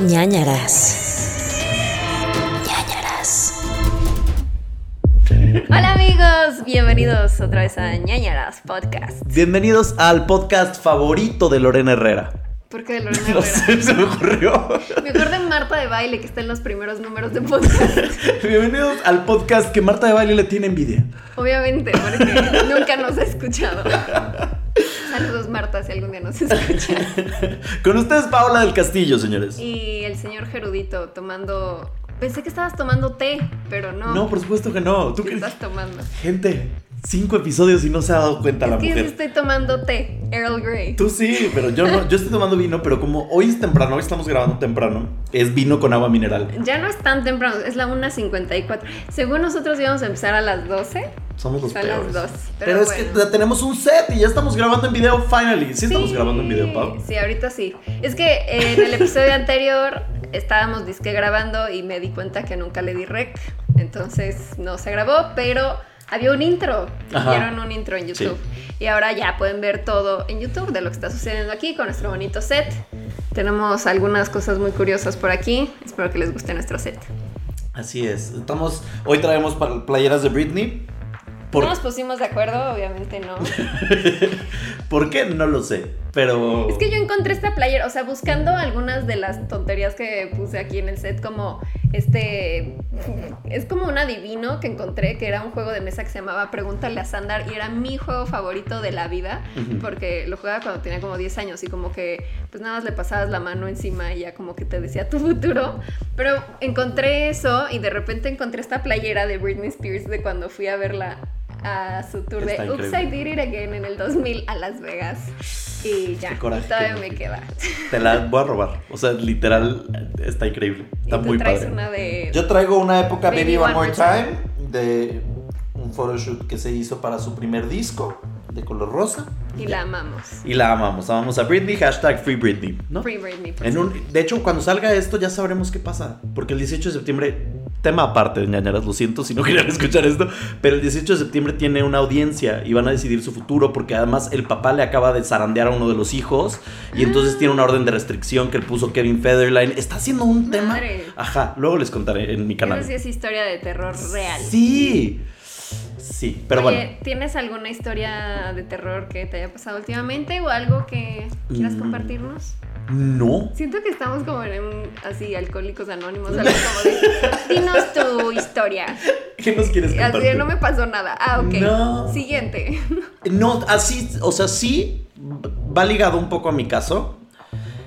ñañaras. ñañaras. Hola amigos, bienvenidos otra vez a ñañaras podcast. Bienvenidos al podcast favorito de Lorena Herrera. ¿Por qué de Lorena No Herrera? sé, se me ocurrió. Mejor de Marta de baile que está en los primeros números de podcast. Bienvenidos al podcast que Marta de Baile le tiene envidia. Obviamente, porque nunca nos ha escuchado. Saludos Marta si algún día nos escucha. Con ustedes Paola del Castillo, señores. Y el señor Gerudito tomando... Pensé que estabas tomando té, pero no. No, por supuesto que no. ¿Tú ¿Qué estás tomando? Gente, cinco episodios y no se ha dado cuenta la que yo mujer. estoy tomando té, Earl Grey. Tú sí, pero yo no. Yo estoy tomando vino, pero como hoy es temprano, hoy estamos grabando temprano, es vino con agua mineral. Ya no es tan temprano, es la 1.54. Según nosotros íbamos a empezar a las 12. Somos los Son peores. las dos, Pero, pero es bueno. que ya tenemos un set y ya estamos grabando en video finally. Sí, estamos Sí, grabando en video, Pau. Sí, ahorita sí. Es que eh, en el episodio anterior estábamos disque grabando y me di cuenta que nunca le di rec. Entonces no se grabó, pero había un intro. Ajá. Vieron un intro en YouTube. Y ahora ya pueden ver todo en YouTube de lo que está sucediendo aquí con nuestro bonito set. Tenemos algunas cosas muy curiosas por aquí. Espero que les guste nuestro set. Así es. Estamos. Hoy traemos playeras de Britney. Por- No nos pusimos de acuerdo, obviamente no. ¿Por qué? No lo sé. Pero. Es que yo encontré esta playera, o sea, buscando algunas de las tonterías que puse aquí en el set, como este. Es como un adivino que encontré, que era un juego de mesa que se llamaba Pregúntale a Sandar y era mi juego favorito de la vida, porque lo jugaba cuando tenía como 10 años y como que, pues nada más le pasabas la mano encima y ya como que te decía tu futuro. Pero encontré eso y de repente encontré esta playera de Britney Spears de cuando fui a verla a su tour Está de Oops, I. Did It Again en el 2000 a Las Vegas. Y ya, coraje, y todavía me queda. Te la voy a robar. O sea, literal, está increíble. Está y tú muy traes padre. una de... Yo traigo una época Baby Baby, One One More More Time de un photoshoot que se hizo para su primer disco de color rosa. Y la amamos. Y la amamos. Amamos a Britney. Hashtag Free Britney. ¿no? Free Britney. por En un, de hecho, cuando salga esto ya sabremos qué pasa. Porque el 18 de septiembre, tema aparte de ñañaras, lo siento si no querían escuchar esto, pero el 18 de septiembre tiene una audiencia y van a decidir su futuro porque además el papá le acaba de zarandear a uno de los hijos y entonces tiene una orden de restricción que le puso Kevin Federline. Está haciendo un tema... Madre. Ajá, luego les contaré en mi canal. Esa sí es historia de terror real. Sí. Sí, pero Oye, bueno. ¿tienes alguna historia de terror que te haya pasado últimamente o algo que quieras Mm. No. Siento que estamos como en un, así, alcohólicos anónimos, algo como de, dinos tu historia. ¿Qué nos quieres Así compartir? de, no me pasó nada. Ah, ok. No. Siguiente. No, así, o sea, sí va ligado un poco a mi caso.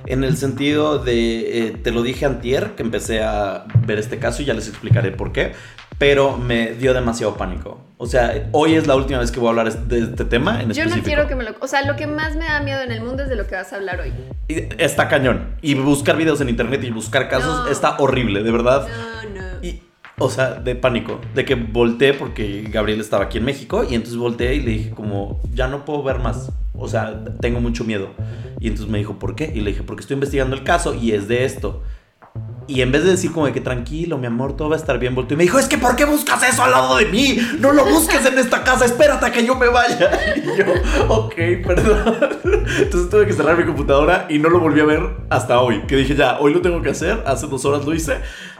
En el sentido de, eh, te lo dije antier, que empecé a ver este caso y ya les explicaré por qué. Pero me dio demasiado pánico. O sea, hoy es la última vez que voy a hablar de este tema en Yo específico. no quiero que me lo... O sea, lo que más me da miedo en el mundo es de lo que vas a hablar hoy. Y Está cañón. Y buscar videos en internet y buscar casos No. está horrible, de verdad. No, no. Y, o sea, de pánico, de que volteé porque Gabriel estaba aquí en México y entonces volteé y le dije como, ya no puedo ver más, o sea, tengo mucho miedo. Y entonces me dijo, ¿por qué? Y le dije, porque estoy investigando el caso y es de esto. Y en vez de decir como que tranquilo, mi amor, todo va a estar bien, volteó y me dijo, es que ¿por qué buscas eso al lado de mí? No lo busques en esta casa, espérate a que yo me vaya. Y yo, ok, perdón. Entonces tuve que cerrar mi computadora y no lo volví a ver hasta hoy. Que dije, ya, hoy lo tengo que hacer, hace dos horas lo hice.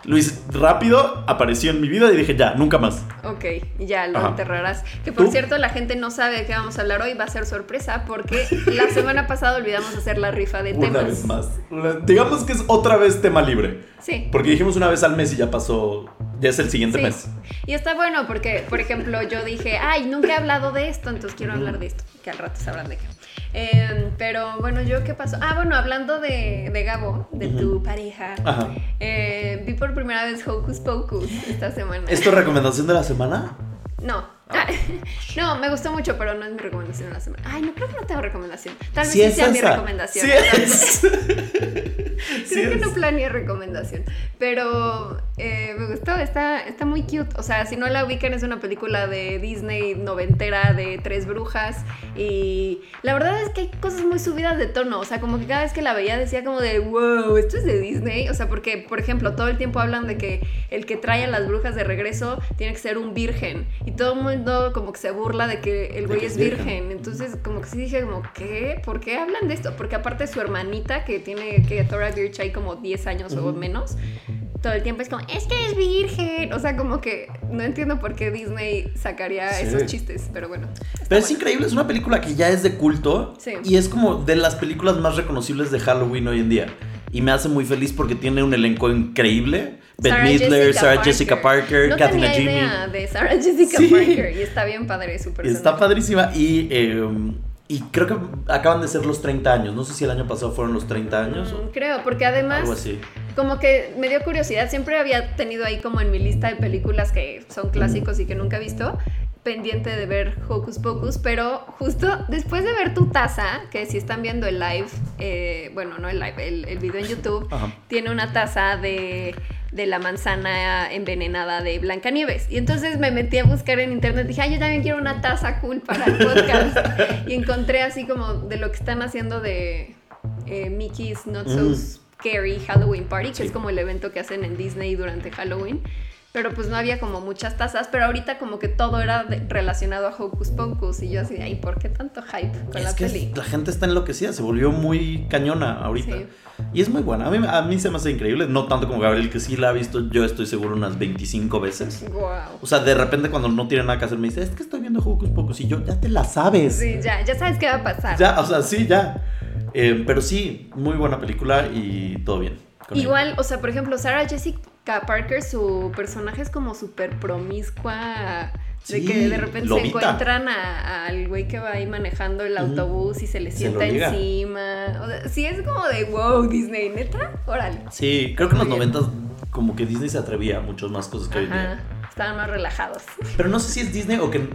Lo hice rápido, apareció en mi vida y dije, ya, nunca más. Ok, ya lo Ajá. enterrarás. Que por ¿Tú? cierto, la gente no sabe de qué vamos a hablar hoy, va a ser sorpresa porque la semana pasada olvidamos hacer la rifa de Una temas. vez más. Una- Digamos que es otra vez tema libre. Sí. Porque dijimos una vez al mes y ya pasó, ya es el siguiente Sí. mes. Y está bueno porque, por ejemplo, yo dije, ay, nunca he hablado de esto, entonces quiero hablar de esto, que al rato sabrán de qué. Eh, pero bueno, yo qué pasó. Ah, bueno, hablando de, de Gabo, de tu pareja, Ajá. eh, vi por primera vez Hocus Pocus esta semana. ¿Es tu recomendación de la semana? No. Ah, no, me gustó mucho, pero no es mi recomendación de la semana. Ay, no creo que no tengo recomendación. Tal vez Sí sí, es sea mi recomendación. Sí es. Sí Creo que es. no planeé recomendación, pero eh, me gustó, está, está muy cute. O sea, si no la ubican, es una película de Disney noventera de tres brujas. Y la verdad es que hay cosas muy subidas de tono. O sea, como que cada vez que la veía decía como de, wow, esto es de Disney. O sea, porque, por ejemplo, todo el tiempo hablan de que el que trae a las brujas de regreso tiene que ser un virgen. Y todo el mundo como que se burla de que el güey es virgen. virgen. Entonces, como que sí dije como, ¿qué? ¿Por qué hablan de esto? Porque aparte su hermanita, que tiene que Thora Birch hay como 10 10 años o menos, todo el tiempo es como, es que es virgen. O sea, como que no entiendo por qué Disney sacaría Sí. esos chistes, pero bueno. Pero es bueno. increíble, es una película que ya es de culto Sí. y es como de las películas más reconocibles de Halloween hoy en día. Y me hace muy feliz porque tiene un elenco increíble. Beth Sarah Midler, Jessica Sarah Jessica Parker, no Katina tenía Jimmy. idea de Sarah Jessica Sí. Parker y está bien padre su personaje. Está padrísima y, eh, y creo que acaban de ser los 30 años. No sé si el año pasado fueron los 30 años Mm, Creo, porque además algo así. como que me dio curiosidad, siempre había tenido ahí como en mi lista de películas que son clásicos y que nunca he visto, pendiente de ver Hocus Pocus, pero justo después de ver tu taza, que si están viendo el live, eh, bueno, no el live, el, el video en YouTube, Ajá. tiene una taza de, de la manzana envenenada de Blancanieves. Y entonces me metí a buscar en internet, dije, ay, yo también quiero una taza cool para el podcast. y encontré así como de lo que están haciendo de eh, Mickey's Not So Mm. Scary Halloween Party, que Sí. es como el evento que hacen en Disney durante Halloween. Pero pues no había como muchas tazas, pero ahorita como que todo era de- relacionado a Hocus Pocus y yo así, ay, ¿por qué tanto hype con la que peli? la gente está enloquecida, se volvió muy cañona ahorita. Sí. Y es muy buena. A mí, a mí se me hace increíble, no tanto como Gabriel, que sí la ha visto, yo estoy seguro unas 25 veces. Wow. O sea, de repente cuando no tiene nada que hacer me dice, es que estoy viendo Hocus Pocus y yo, ya te la sabes. Sí, ya, ya sabes qué va a pasar. Ya, o sea, sí, ya. Eh, pero sí, muy buena película y todo bien. ella. Igual, o sea, por ejemplo, Sarah Jessica Parker, su personaje es como súper promiscua. De Sí, que de repente se encuentran al güey que va ahí manejando el autobús y se le sienta encima. O sea, sí es como de wow, Disney, neta, órale. Sí, creo que en los noventas como que Disney se atrevía a muchas más cosas que hoy día. Estaban más relajados. Pero no sé si es Disney o que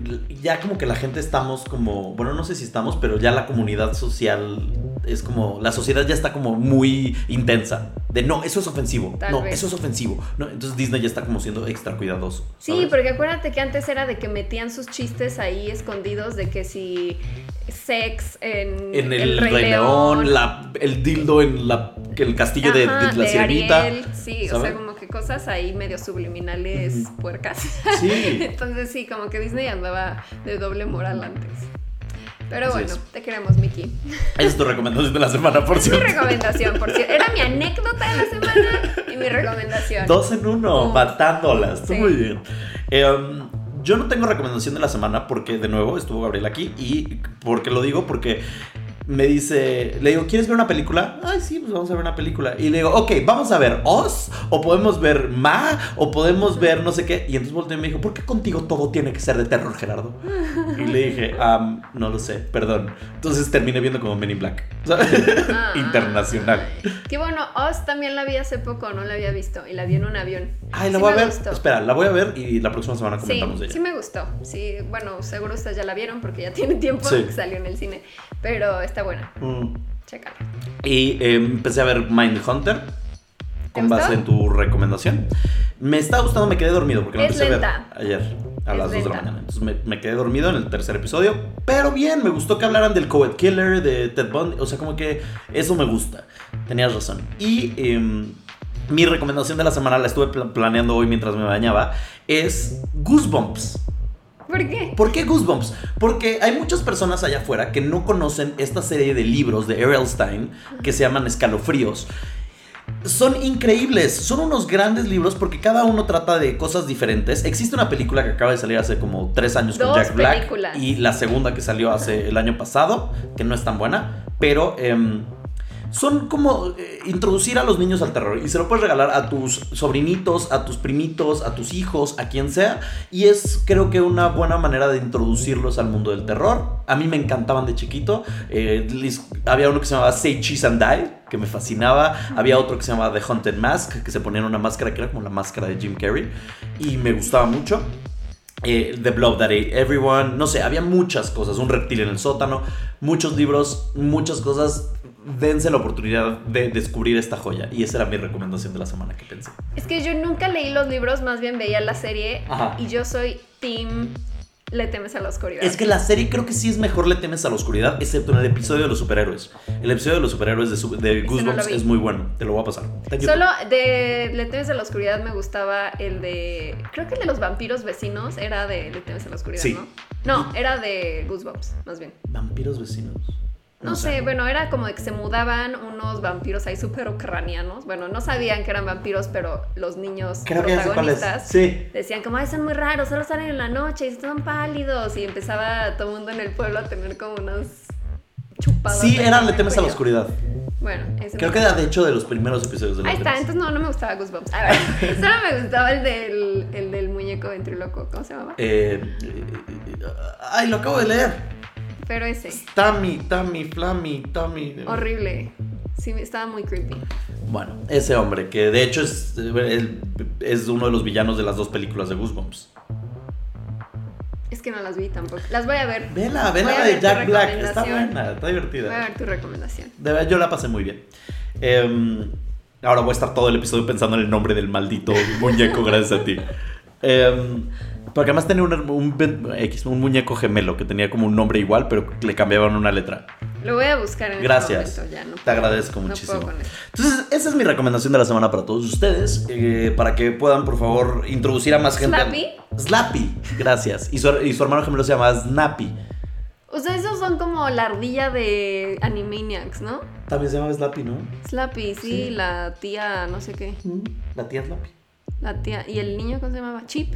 ya como que la gente estamos como, bueno, no sé si estamos, pero ya la comunidad social es como, la sociedad ya está como muy intensa. De no, eso es ofensivo. Tal no, vez. eso es ofensivo. No, entonces Disney ya está como siendo extra cuidadoso. Sí, ¿sabes? porque acuérdate que antes era de que metían sus chistes ahí escondidos de que si sex en, En el, Rey, León, la, el dildo en la, el castillo de, Ajá, de la sirenita. Ariel, sí, o sea, como que cosas ahí medio subliminales puercas. Sí. Entonces sí, como que Disney andaba de doble moral antes. Pero Así bueno, es. te queremos, Mickey. Esa es tu recomendación de la semana, por Es mi cierto. recomendación, por cierto. Era mi anécdota de la semana y mi recomendación. Dos en uno, matándolas. Sí. muy bien. Um, yo no tengo recomendación de la semana porque, de nuevo, estuvo Gabriel aquí. Y porque lo digo, porque me dice, le digo, ¿quieres ver una película? Ay, sí, pues vamos a ver una película. Y le digo, ok, vamos a ver Oz, o podemos ver Ma, o podemos ver no sé qué. Y entonces volteó y me dijo, ¿por qué contigo todo tiene que ser de terror, Gerardo? Y le dije, "Am, no lo sé, perdón. Entonces terminé viendo como Men in Black. Ah. Internacional. Qué bueno, Oz también la vi hace poco, no la había visto y la vi en un avión. Ay, la Sí voy a ver. gustó. Espera, la voy a ver y la próxima semana Sí, comentamos de ella. sí me gustó. Sí, bueno, seguro ustedes ya la vieron porque ya tiene tiempo Sí. que salió en el cine. Pero está buena, Mm. chécala. Y eh, empecé a ver Mindhunter con ¿Te base gustó? en tu recomendación. Me está gustando, me quedé dormido porque Es empecé lenta. a ver ayer a Es las 2 de la mañana. Entonces me, me quedé dormido en el tercer episodio. Pero bien, me gustó que hablaran del Coed Killer, de Ted Bundy. O sea, como que eso me gusta. Tenías razón. Y em, mi recomendación de la semana, la estuve pla- planeando hoy mientras me bañaba, es Goosebumps. ¿Por qué? ¿Por qué Goosebumps? Porque hay muchas personas allá afuera que no conocen esta serie de libros de R.L. Stein que se llaman Escalofríos. Son increíbles, son unos grandes libros porque cada uno trata de cosas diferentes. Existe una película que acaba de salir hace como tres años con Jack Black películas. y la segunda que salió hace el año pasado, que no es tan buena, pero em, son como eh, introducir a los niños al terror y se lo puedes regalar a tus sobrinitos, a tus primitos, a tus hijos, a quien sea. Y es creo que una buena manera de introducirlos al mundo del terror. A mí me encantaban de chiquito. Eh, había uno que se llamaba Say Cheese and Die, que me fascinaba. Había otro que se llamaba The Haunted Mask, que se ponían una máscara que era como la máscara de Jim Carrey. Y me gustaba mucho. Eh, The Blob That Ate Everyone, no sé, había muchas cosas, un reptil en el sótano, muchos libros, muchas cosas. Dense la oportunidad de descubrir esta joya. Y esa era mi recomendación de la semana que pensé. Es que yo nunca leí los libros, más bien veía la serie Ajá. y yo soy team Le temes a la oscuridad. Es que la serie creo que sí es mejor Le temes a la oscuridad, excepto en el episodio de los superhéroes. El episodio de los superhéroes de, su- de Goosebumps es muy bueno. Te lo voy a pasar. Solo de Le temes a la oscuridad me gustaba el de. Creo que el de los vampiros vecinos era de Le temes a la oscuridad, Sí. ¿no? No, era de Goosebumps, más bien. Vampiros vecinos. No sé, bueno, era como de que se mudaban unos vampiros ahí súper ucranianos. Bueno, no sabían que eran vampiros, pero los niños Creo que protagonistas Sí. decían como, ay, son muy raros, solo salen en la noche y están pálidos. Y empezaba todo el mundo en el pueblo a tener como unos chupados. Sí, ahí era en Le el temes a la oscuridad. Bueno, ese Creo que era de hecho de los primeros episodios de Le Ahí está, entonces no, no me gustaba Goosebumps. A ver, solo me gustaba el del, el del muñeco ventríloco, ¿cómo se llamaba? Eh, eh, ay, lo acabo de leer. Pero ese, Tammy, Tammy, Flammy, Tammy. horrible. Sí, estaba muy creepy. Bueno, ese hombre, que de hecho es, es uno de los villanos de las dos películas de Goosebumps. Es que no las vi tampoco. Las voy a ver. Vela, Voy vela a de ver tu Jack Black. Está buena, está Voy a divertida. ver tu recomendación. De verdad, yo la pasé muy bien. Em, ahora voy a estar todo el episodio pensando en el nombre del maldito muñeco, gracias a ti. Em, porque además tenía un, un, un muñeco gemelo que tenía como un nombre igual, pero le cambiaban una letra. Lo voy a buscar en Gracias. este momento. Ya, no Te puedo. agradezco No muchísimo. puedo. Entonces, esa es mi recomendación de la semana para todos ustedes. eh, para que puedan, por favor, introducir a más gente. ¿Slappy? Slappy, gracias. Y su, y su hermano gemelo se llama Snappy. O sea, esos son como la ardilla de Animaniacs, ¿no? También se llama Slappy, ¿no? Slappy, sí, Sí. la tía, no sé qué. La tía Slappy. La tía. ¿Y el niño cómo se llamaba? Chip.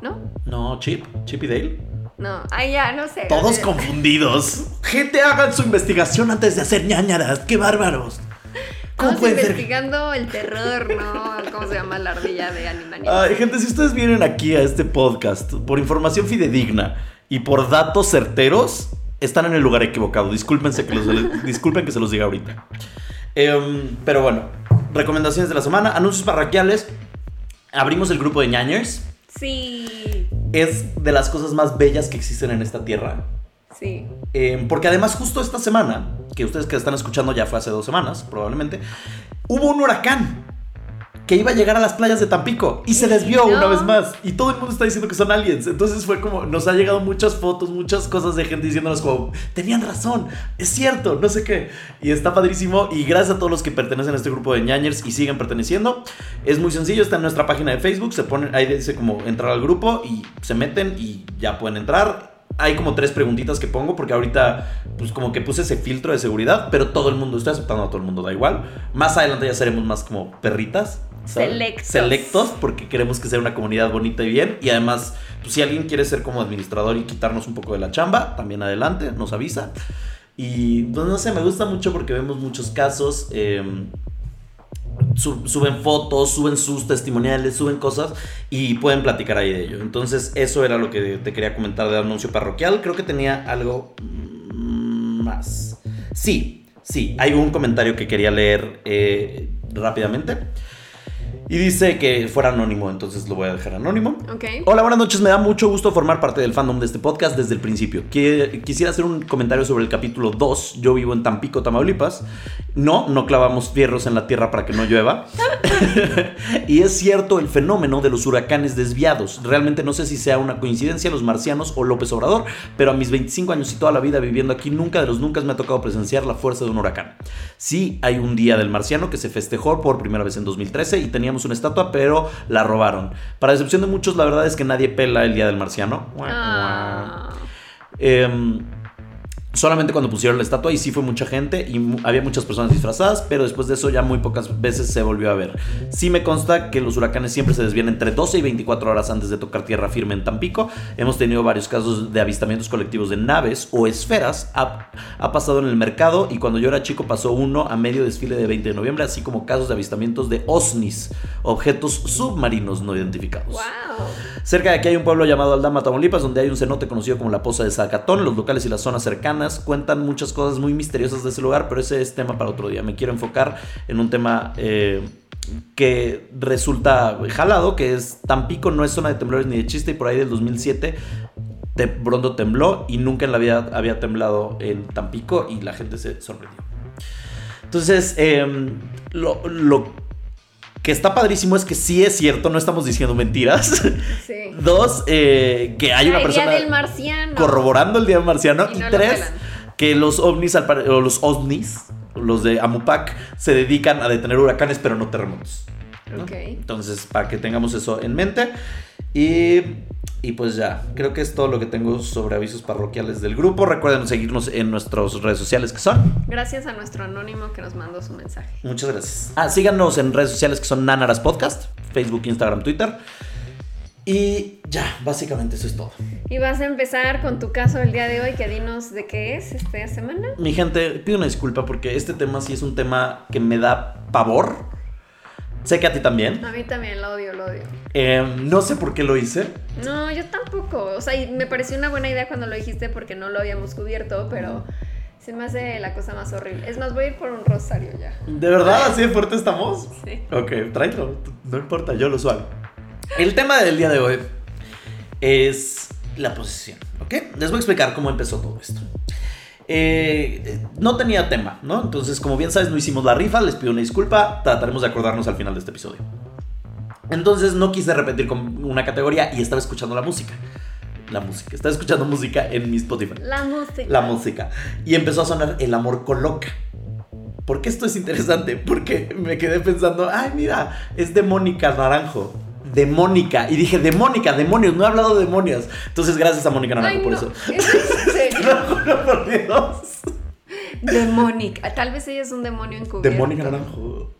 ¿No? No, Chip. Chip y Dale. No. Ay, ya, no sé. Todos confundidos. Gente, hagan su investigación antes de hacer ñañaras. ¡Qué bárbaros! ¿Cómo Estamos ser? investigando el terror, ¿no? ¿Cómo se llama la ardilla de Animaniacs? Ay, gente, si ustedes vienen aquí a este podcast por información fidedigna y por datos certeros, están en el lugar equivocado. Discúlpense que los, disculpen que se los diga ahorita. Em, pero bueno, recomendaciones de la semana, anuncios parroquiales. Abrimos el grupo de ñañers. Sí. Es de las cosas más bellas que existen en esta tierra. Sí. Eh, porque además justo esta semana, que ustedes que están escuchando ya fue hace dos semanas, probablemente, hubo un huracán que iba a llegar a las playas de Tampico y se desvió No. una vez más. Y todo el mundo está diciendo que son aliens. Entonces fue como, nos ha llegado muchas fotos, muchas cosas de gente diciéndonos como, tenían razón, es cierto, no sé qué. Y está padrísimo. Y gracias a todos los que pertenecen a este grupo de ñañers y siguen perteneciendo. Es muy sencillo, está en nuestra página de Facebook, se ponen, ahí dice como entrar al grupo y se meten y ya pueden entrar hay como tres preguntitas que pongo porque ahorita pues como que puse ese filtro de seguridad, pero todo el mundo, estoy aceptando a todo el mundo, da igual. Más adelante ya seremos más como perritas. ¿Sabes? Selectos. Selectos porque queremos que sea una comunidad bonita y bien. Y además, pues, si alguien quiere ser como administrador y quitarnos un poco de la chamba, también adelante, nos avisa. Y pues no sé, me gusta mucho porque vemos muchos casos. eh, su- suben fotos, suben sus testimoniales, suben cosas y pueden platicar ahí de ello. Entonces, eso era lo que te quería comentar de anuncio parroquial. Creo que tenía algo mm, más. Sí, sí, hay un comentario que quería leer eh, rápidamente. Y dice que fuera anónimo, entonces lo voy a dejar anónimo. Ok. Hola, buenas noches. Me da mucho gusto formar parte del fandom de este podcast desde el principio. Qui- Quisiera hacer un comentario sobre el capítulo 2. Yo vivo en Tampico, Tamaulipas. No, no clavamos fierros en la tierra para que no llueva. y es cierto el fenómeno de los huracanes desviados. Realmente no sé si sea una coincidencia, los marcianos o López Obrador, pero a mis 25 años y toda la vida viviendo aquí, nunca de los nunca me ha tocado presenciar la fuerza de un huracán. Sí, hay un día del marciano que se festejó por primera vez en 2013 y teníamos una estatua, pero la robaron. Para decepción de muchos, la verdad es que nadie pela el día del marciano. Ah. Em, solamente cuando pusieron la estatua y sí fue mucha gente y mu- había muchas personas disfrazadas, pero después de eso ya muy pocas veces se volvió a ver. Sí me consta que los huracanes siempre se desvían entre 12 y 24 horas antes de tocar tierra firme en Tampico. Hemos tenido varios casos de avistamientos colectivos de naves o esferas. Ha, ha pasado en el mercado y cuando yo era chico pasó uno a medio desfile de 20 de noviembre, así como casos de avistamientos de OSNIs, objetos submarinos no identificados. Wow. Cerca de aquí hay un pueblo llamado Aldama, Tamaulipas, donde hay un cenote conocido como la Poza de Zacatón. Los locales y las zonas cercanas cuentan muchas cosas muy misteriosas de ese lugar, pero ese es tema para otro día. Me quiero enfocar en un tema eh, que resulta jalado, que es Tampico no es zona de temblores ni de chiste y por ahí del 2007 de pronto tembló y nunca en la vida había temblado en Tampico y la gente se sorprendió. Entonces, em, lo, lo que está padrísimo es que sí es cierto, no estamos diciendo mentiras. Sí. Dos, eh, que hay una El persona día del marciano. corroborando el día del marciano. Y no tres, que los ovnis, al o los ovnis, los de Amupac, se dedican a detener huracanes, pero no terremotos. Entonces, para que tengamos eso en mente. Y, y pues ya, creo que es todo lo que tengo sobre avisos parroquiales del grupo. Recuerden seguirnos en nuestras redes sociales que son. Gracias a nuestro anónimo que nos mandó su mensaje. Muchas gracias. Ah, síganos en redes sociales que son Nanaras Podcast, Facebook, Instagram, Twitter. Y ya, básicamente eso es todo. Y vas a empezar con tu caso el día de hoy, que dinos de qué es esta semana. Mi gente, pido una disculpa porque este tema sí es un tema que me da pavor. Sé que a ti también. A mí también lo odio, lo odio. Eh, no sé por qué lo hice. No, yo tampoco. O sea, y me pareció una buena idea cuando lo dijiste porque no lo habíamos cubierto, pero se me hace la cosa más horrible. Es más, voy a ir por un rosario ya. ¿De verdad así de fuerte estamos? Sí. Ok, tráelo. No importa, yo lo suave. El tema del día de hoy es la posesión, ¿ok? Les voy a explicar cómo empezó todo esto. Eh, no tenía tema, ¿no? Entonces, como bien sabes, no hicimos la rifa, les pido una disculpa, trataremos de acordarnos al final de este episodio. Entonces, no quise repetir con una categoría y estaba escuchando la música. La música, estaba escuchando música en mi Spotify. La música. La música. Y empezó a sonar El amor coloca. ¿Por qué esto es interesante? Porque me quedé pensando, ay, mira, es de Mónica Naranjo. De Mónica. Y dije, de Mónica, demonios, no he hablado de demonios. Entonces, gracias a Mónica Naranjo por no. eso. ¿Es Te serio? lo juro por Dios. De Mónica. Tal vez ella es un demonio De encubierto. Mónica Naranjo.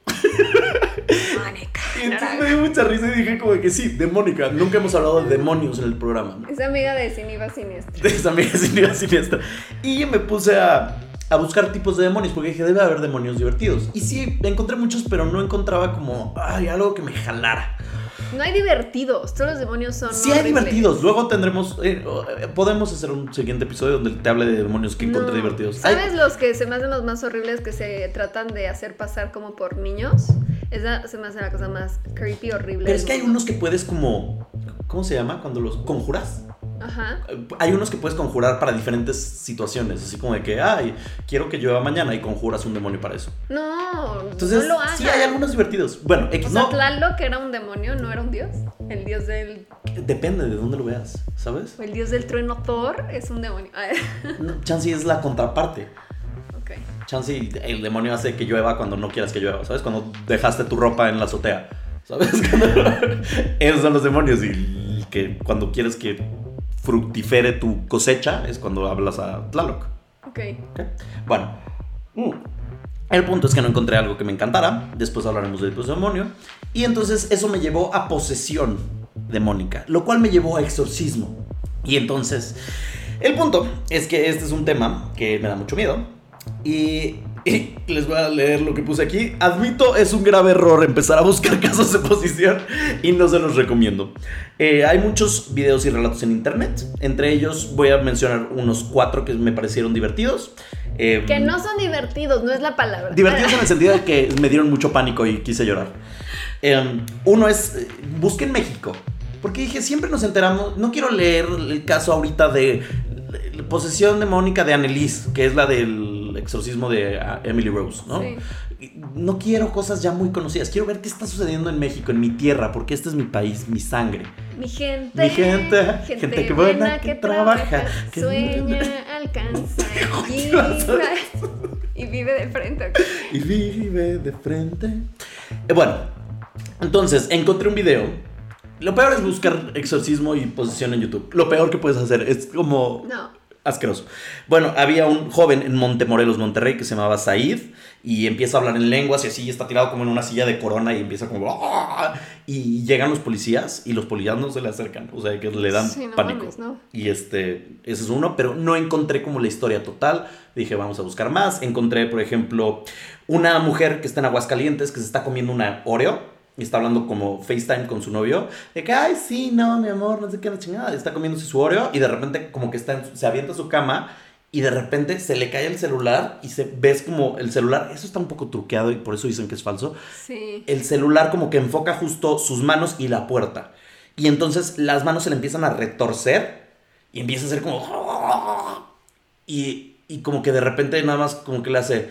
Mónica. Y entonces me dio mucha risa y dije como que sí, de Mónica. Nunca hemos hablado de demonios en el programa. Es amiga de Siniva Siniestra. de esa amiga siniestra, siniestra. Y me puse a, a buscar tipos de demonios porque dije, debe haber demonios divertidos. Y sí, encontré muchos, pero no encontraba como, ay, algo que me jalara. No hay divertidos. Todos los demonios son. Sí hay divertidos. Luego tendremos, eh, eh, podemos hacer un siguiente episodio donde te hable de demonios que encontré divertidos. ¿Sabes los que se me hacen los más horribles que se tratan de hacer pasar como por niños? Esa se me hace la cosa más creepy, horrible. pero es que hay unos que puedes como, ¿cómo se llama? Cuando los conjuras. Ajá. Hay unos que puedes conjurar para diferentes situaciones, así como de que, ay, quiero que llueva mañana y conjuras un demonio para eso. No, Entonces, no lo hagas. sí hay algunos divertidos. Bueno, X O sea, no. Tlaloc era un demonio, no era un dios. El dios del. Depende de dónde lo veas, ¿sabes? El dios del trueno Thor es un demonio. No, Chansey es la contraparte. ok. Chansey, el demonio hace que llueva cuando no quieras que llueva, ¿sabes? Cuando dejaste tu ropa en la azotea, ¿sabes? Esos son los demonios y que cuando quieres que fructifere tu cosecha es cuando hablas a Tlaloc. Ok. ¿ok? Bueno, mm, el punto es que no encontré algo que me encantara. Después hablaremos del demonio. Y entonces eso me llevó a posesión demónica, lo cual me llevó a exorcismo. Y entonces, el punto es que este es un tema que me da mucho miedo. Y, y les voy a leer lo que puse aquí. Admito, es un grave error empezar a buscar casos de posesión y no se los recomiendo. Eh, hay muchos videos y relatos en internet. Entre ellos voy a mencionar unos cuatro que me parecieron divertidos. Eh, Que no son divertidos, no es la palabra. Divertidos en el sentido de que me dieron mucho pánico y quise llorar. Eh, uno es, eh, busquen México. Porque dije, siempre nos enteramos, no quiero leer el caso ahorita de posesión demónica de Annelies, que es la del exorcismo de ah, Emily Rose, ¿no? Sí. No quiero cosas ya muy conocidas, quiero ver qué está sucediendo en México, en mi tierra, porque este es mi país, mi sangre. Mi gente. Mi gente, gente que buena, que trabaja, que- Sueña, alcanza y ¿Qué vas a vive. Y vive de frente. y vive de frente. Eh, bueno, entonces encontré un video. Lo peor es buscar exorcismo y posesión en YouTube. Lo peor que puedes hacer es como No. Asqueroso. Bueno, había un joven en Montemorelos, Monterrey, que se llamaba Said y empieza a hablar en lenguas y así está tirado como en una silla de corona y empieza como "Ah", y llegan los policías y los policías no se le acercan, o sea, que le dan Sí, no pánico. mames, ¿no? Y este, ese es uno, pero no encontré como la historia total. Dije, vamos a buscar más. Encontré, por ejemplo, una mujer que está en Aguascalientes que se está comiendo una Oreo y está hablando como FaceTime con su novio. De que, ay, sí, no, mi amor, no sé qué, la chingada. Está comiéndose su Oreo y de repente, como que está en su- se avienta a su cama y de repente se le cae el celular y se ves como el celular. Eso está un poco truqueado y por eso dicen que es falso Sí. el celular como que enfoca justo sus manos y la puerta. Y entonces las manos se le empiezan a retorcer y empieza a ser como... Y, y como que de repente nada más como que le hace...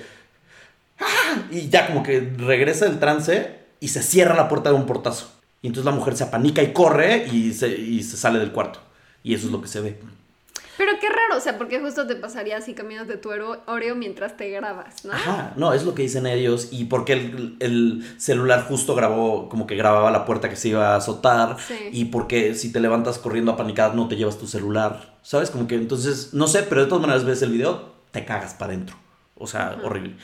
Y ya como que regresa del trance y se cierra la puerta de un portazo. Y entonces la mujer se apanica y corre y se, y se sale del cuarto. Y eso es lo que se ve. Pero qué raro, o sea, porque justo te pasaría así caminando de tu Oreo mientras te grabas, ¿no? Ajá, no, es lo que dicen ellos. Y porque el, el celular justo grabó, como que grababa la puerta que se iba a azotar. Sí. Y porque si te levantas corriendo a panicar, no te llevas tu celular. ¿Sabes? Como que entonces, no sé, pero de todas maneras ves el video, te cagas para adentro. O sea, horrible.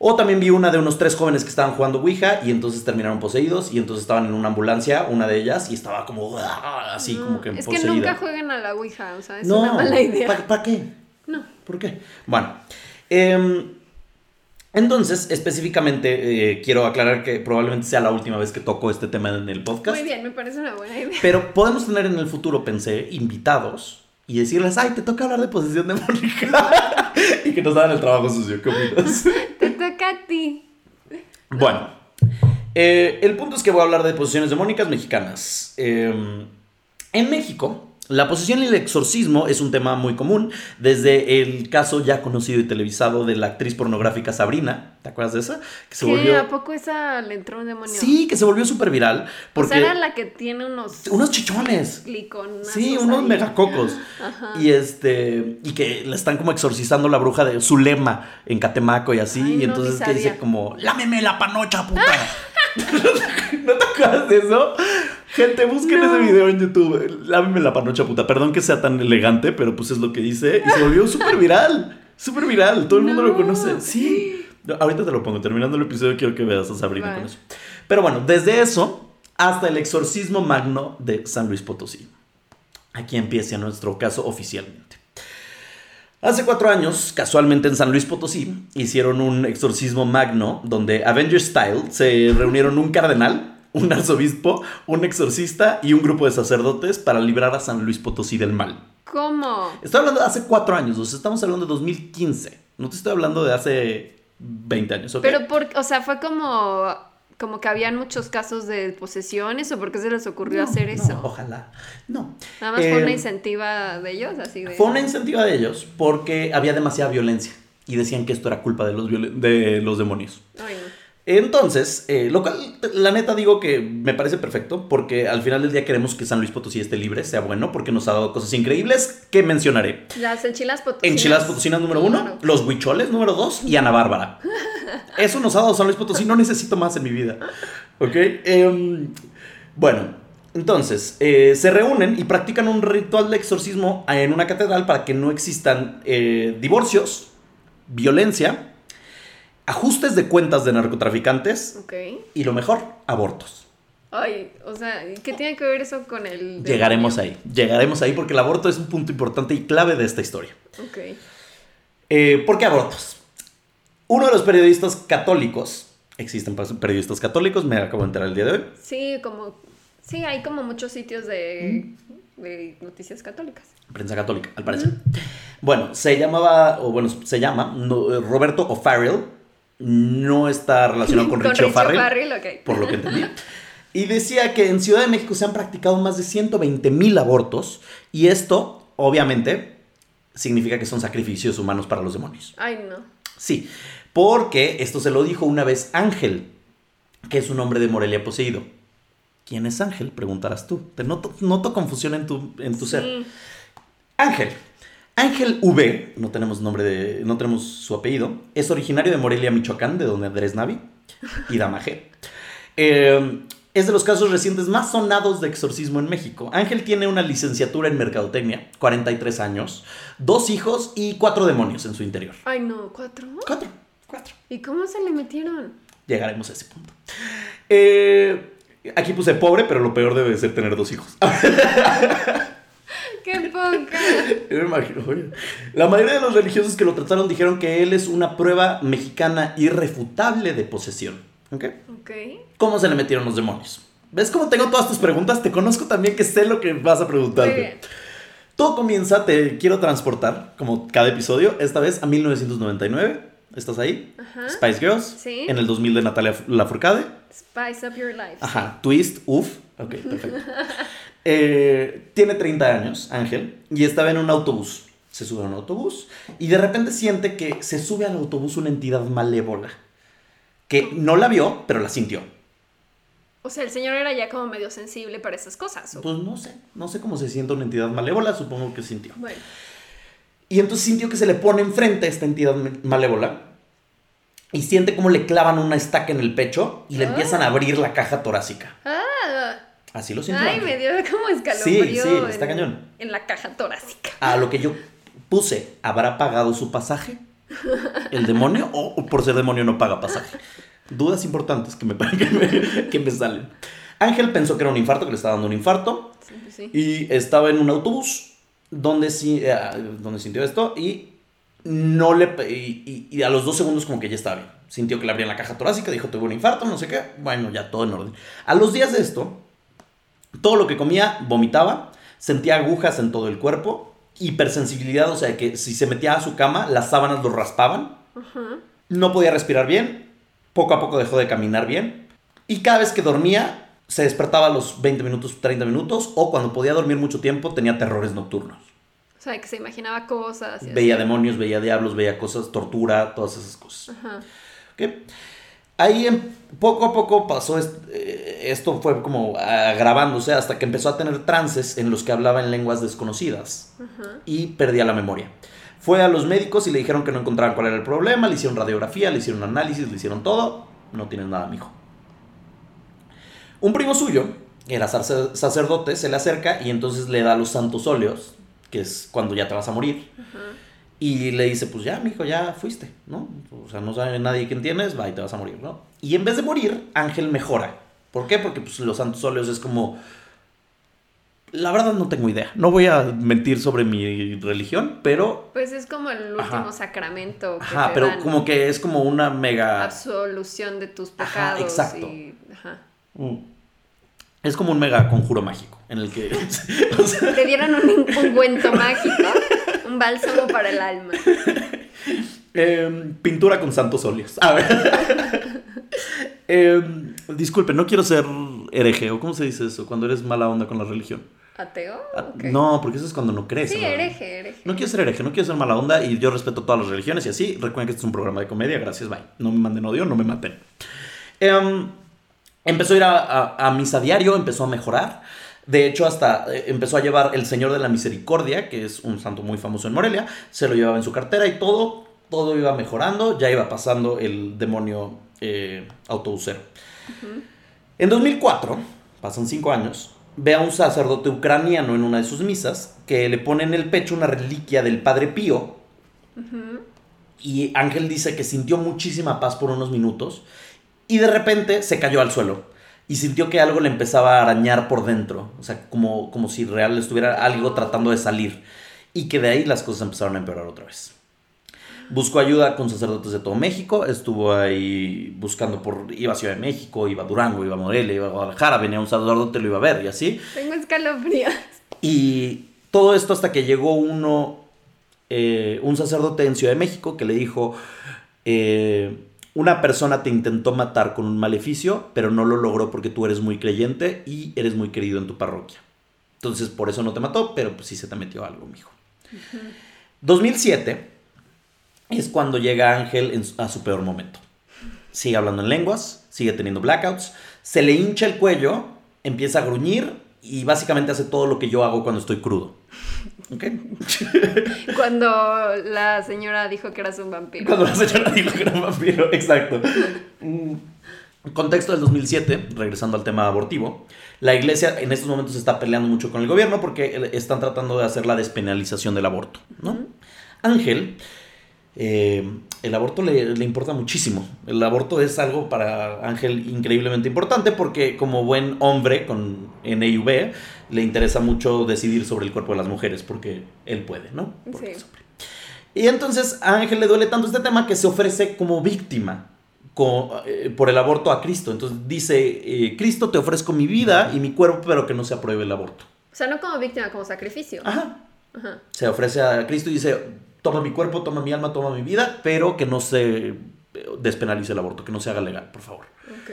O también vi una de unos tres jóvenes que estaban jugando Ouija y entonces terminaron poseídos y entonces estaban en una ambulancia, una de ellas, y estaba como "Ah", así No, como que Es poseída. que nunca jueguen a la Ouija, o sea, es no, una mala idea. ¿Para qué? No. ¿Por qué? Bueno, em, entonces, específicamente, eh, quiero aclarar que probablemente sea la última vez que toco este tema en el podcast. Muy bien, me parece una buena idea. Pero podemos tener en el futuro, pensé, invitados y decirles, ay, te toca hablar de posesión demónica. y que nos hagan el trabajo sucio. ¿Qué opinas? Te toca a ti. Bueno, eh, el punto es que voy a hablar de posesiones demónicas mexicanas. Eh, en México, la posesión y el exorcismo es un tema muy común, desde el caso ya conocido y televisado de la actriz pornográfica Sabrina, ¿te acuerdas de esa? Que se ¿Qué? volvió... ¿A poco esa le entró un demonio? Sí, que se volvió súper viral. O Porque... sea, era la que tiene unos... Unos chichones. Sí, unos ahí. megacocos. Ajá. Y este. Y que le están como exorcizando la bruja de Zulema en Catemaco y así. Ay, y no, entonces que dice como, lámeme la panocha, puta. ¿No te acuerdas de eso? Gente, busquen No. ese video en YouTube. Lámeme la panocha, puta. Perdón que sea tan elegante, pero pues es lo que dice. Y se volvió súper viral. Súper viral. Todo el mundo lo No. conoce. Sí. Ahorita te lo pongo. Terminando el episodio, quiero que veas a Sabrina Vale. con eso. Pero bueno, desde eso hasta el exorcismo magno de San Luis Potosí. Aquí empieza nuestro caso oficialmente. Hace cuatro años, casualmente en San Luis Potosí, hicieron un exorcismo magno donde Avengers Style se reunieron un cardenal, un arzobispo, un exorcista y un grupo de sacerdotes para librar a San Luis Potosí del mal. ¿Cómo? Estoy hablando de hace cuatro años, o sea, estamos hablando de 2015. No te estoy hablando de hace 20 años, ¿ok? Pero, por, o sea, fue como, como que habían muchos casos de posesiones o por qué se les ocurrió No, hacer no, eso. ojalá. No. Nada más fue una Eh, incentiva de ellos, así de... Fue una incentiva de ellos porque había demasiada violencia y decían que esto era culpa de los, de los demonios. Ay, no. Entonces, eh, lo cual, la neta digo que me parece perfecto porque al final del día queremos que San Luis Potosí esté libre, sea bueno, porque nos ha dado cosas increíbles que mencionaré. Las enchiladas potosinas. Enchiladas potosinas número uno, Número- los huicholes número dos y Ana Bárbara. Eso nos ha dado San Luis Potosí, no necesito más en mi vida. ¿Ok? Em, bueno, entonces, eh, se reúnen y practican un ritual de exorcismo en una catedral para que no existan eh, divorcios, violencia, ajustes de cuentas de narcotraficantes Ok. y lo mejor, abortos. Ay, o sea, ¿qué tiene que ver eso con el... Llegaremos ahí, llegaremos ahí porque el aborto es un punto importante y clave de esta historia. Ok. Eh, ¿Por qué abortos? Uno de los periodistas católicos, existen periodistas católicos, me acabo de enterar el día de hoy. Sí, como... Sí, hay como muchos sitios de, Mm. de noticias católicas. Prensa católica, al parecer. Bueno, se llamaba, o bueno, se llama no, Roberto O'Farrell. No está relacionado con, Richie O'Farrell, por lo que entendí. Y decía que en Ciudad de México se han practicado más de 120 mil abortos. Y esto, obviamente, significa que son sacrificios humanos para los demonios. Ay, no. Sí, porque esto se lo dijo una vez Ángel, que es un hombre de Morelia poseído. ¿Quién es Ángel? Preguntarás tú. Te noto, noto confusión en tu, en tu ser. Ángel. Ángel V, no tenemos nombre de, no tenemos su apellido, es originario de Morelia, Michoacán, de donde Andrés Navi y Damajé. Eh, es de los casos recientes más sonados de exorcismo en México. Ángel tiene una licenciatura en mercadotecnia, 43 años, dos hijos y cuatro demonios en su interior. Ay, no. ¿Cuatro? Cuatro, cuatro. ¿Y cómo se le metieron? Llegaremos a ese punto. Eh, aquí puse pobre, pero lo peor debe ser tener dos hijos. ¡Qué poca! Yo me imagino, oye. La mayoría de los religiosos que lo trataron dijeron que él es una prueba mexicana irrefutable de posesión. ¿Ok? ok. ¿Cómo se le metieron los demonios? ¿Ves cómo tengo todas tus preguntas? Te conozco también que sé lo que vas a Muy preguntarte. bien. Todo comienza, te quiero transportar, como cada episodio, esta vez a 1999. ¿Estás ahí? Ajá. Spice Girls. Sí. En el 2000 de Natalia Lafourcade. Spice up your life. Ajá, twist, uff. Ok, perfecto. Eh, tiene 30 años, Ángel, y estaba en un autobús. Se sube a un autobús y de repente siente que se sube al autobús una entidad malévola. Que no la vio, pero la sintió. O sea, el señor era ya como medio sensible para esas cosas. ¿o? Pues no sé, no sé cómo se siente una entidad malévola, supongo que sintió. Bueno, Y entonces sintió que se le pone enfrente a esta entidad malévola y siente como le clavan una estaca en el pecho y le Ah. empiezan a abrir la caja torácica. ah, Así lo sintió. ay, me dio como escalofrío. Sí, sí, está en- cañón. En la caja torácica. A lo que yo puse, ¿habrá pagado su pasaje? ¿El demonio? ¿O o por ser demonio no paga pasaje? Dudas importantes que me, que me, que me salen. Ángel pensó que era un infarto, que le estaba dando un infarto. Sí, pues sí. Y estaba en un autobús donde, sí, eh, donde sintió esto y no le y, y- y a los dos segundos como que ya estaba bien. Sintió que le abrían la caja torácica, dijo tuve un infarto, no sé qué. Bueno, ya todo en orden. A los días de esto, todo lo que comía vomitaba, sentía agujas en todo el cuerpo, hipersensibilidad, o sea que si se metía a su cama, las sábanas lo raspaban, no podía respirar bien, poco a poco dejó de caminar bien y cada vez que dormía se despertaba a los 20 minutos, 30 minutos o cuando podía dormir mucho tiempo tenía terrores nocturnos. O sea, que se imaginaba cosas. y Veía así. demonios, veía diablos, veía cosas, tortura, todas esas cosas. Ajá. Ahí poco a poco pasó, est- eh, esto fue como agravándose hasta que empezó a tener trances en los que hablaba en lenguas desconocidas y perdía la memoria. Fue a los médicos y le dijeron que no encontraban cuál era el problema, le hicieron radiografía, le hicieron análisis, le hicieron todo. No tienes nada, mijo. Un primo suyo, que era sacer- sacerdote, se le acerca y entonces le da los santos óleos, que es cuando ya te vas a morir. Y le dice, pues ya, mijo, ya fuiste, ¿no? O sea, no sabe nadie quién tienes, va y te vas a morir, ¿no? Y en vez de morir, Ángel mejora. ¿Por qué? Porque pues, los santos óleos es como... La verdad no tengo idea. No voy a mentir sobre mi religión, pero... Pues es como el último Ajá. sacramento que Ajá, te pero dan, como que es como una mega... absolución de tus Ajá, pecados exacto. y ajá. Mm. Es como un mega conjuro mágico, en el que... o sea, Te dieron un ungüento mágico, un bálsamo para el alma. Em, pintura con santos óleos. A ver. Em, disculpe, no quiero ser hereje, o cómo se dice eso, cuando eres mala onda con la religión. ¿Ateo? Ah. No, porque eso es cuando no crees. Sí, hereje, hereje. No quiero ser hereje, no quiero ser mala onda y yo respeto todas las religiones y así. Recuerden que este es un programa de comedia, gracias, bye. No me manden odio, no me maten. Em, empezó a ir a, a- a misa diario, empezó a mejorar. De hecho, hasta eh, empezó a llevar el Señor de la Misericordia, que es un santo muy famoso en Morelia. Se lo llevaba en su cartera y todo, todo iba mejorando. Ya iba pasando el demonio eh, autobusero. En 2004, pasan cinco años, ve a un sacerdote ucraniano en una de sus misas que le pone en el pecho una reliquia del Padre Pío. Y Ángel dice que sintió muchísima paz por unos minutos y de repente se cayó al suelo y sintió que algo le empezaba a arañar por dentro, o sea, como, como si real estuviera algo tratando de salir y que de ahí las cosas empezaron a empeorar otra vez. Buscó ayuda con sacerdotes de todo México, estuvo ahí buscando por, iba a Ciudad de México, iba a Durango, iba a Morelia, iba a Guadalajara, venía un sacerdote, lo iba a ver y así. Tengo escalofríos. Y todo esto hasta que llegó uno, eh, un sacerdote en Ciudad de México que le dijo, eh, una persona te intentó matar con un maleficio, pero no lo logró porque tú eres muy creyente y eres muy querido en tu parroquia. Entonces por eso no te mató, pero pues sí se te metió algo, mijo. 2007 es cuando llega Ángel en a su peor momento. Sigue hablando en lenguas, sigue teniendo blackouts, se le hincha el cuello, empieza a gruñir y básicamente hace todo lo que yo hago cuando estoy crudo. Cuando la señora dijo que eras un vampiro. Cuando la señora dijo que era un vampiro, exacto. Mm, Contexto del 2007, regresando al tema abortivo, la iglesia en estos momentos está peleando mucho con el gobierno porque el- están tratando de hacer la despenalización del aborto, ¿no? Ángel, eh, el aborto le, le importa muchísimo. El aborto es algo para Ángel increíblemente importante porque como buen hombre con NIV le interesa mucho decidir sobre el cuerpo de las mujeres porque él puede, ¿no? Porque Sí. Y entonces a Ángel le duele tanto este tema que se ofrece como víctima eh, por el aborto a Cristo. Entonces dice, eh, Cristo te ofrezco mi vida y mi cuerpo, pero que no se apruebe el aborto. O sea, no como víctima, como sacrificio. Ajá. Ajá. Se ofrece a Cristo y dice, toma mi cuerpo, toma mi alma, toma mi vida, pero que no se eh, despenalice el aborto, que no se haga legal, por favor. Ok.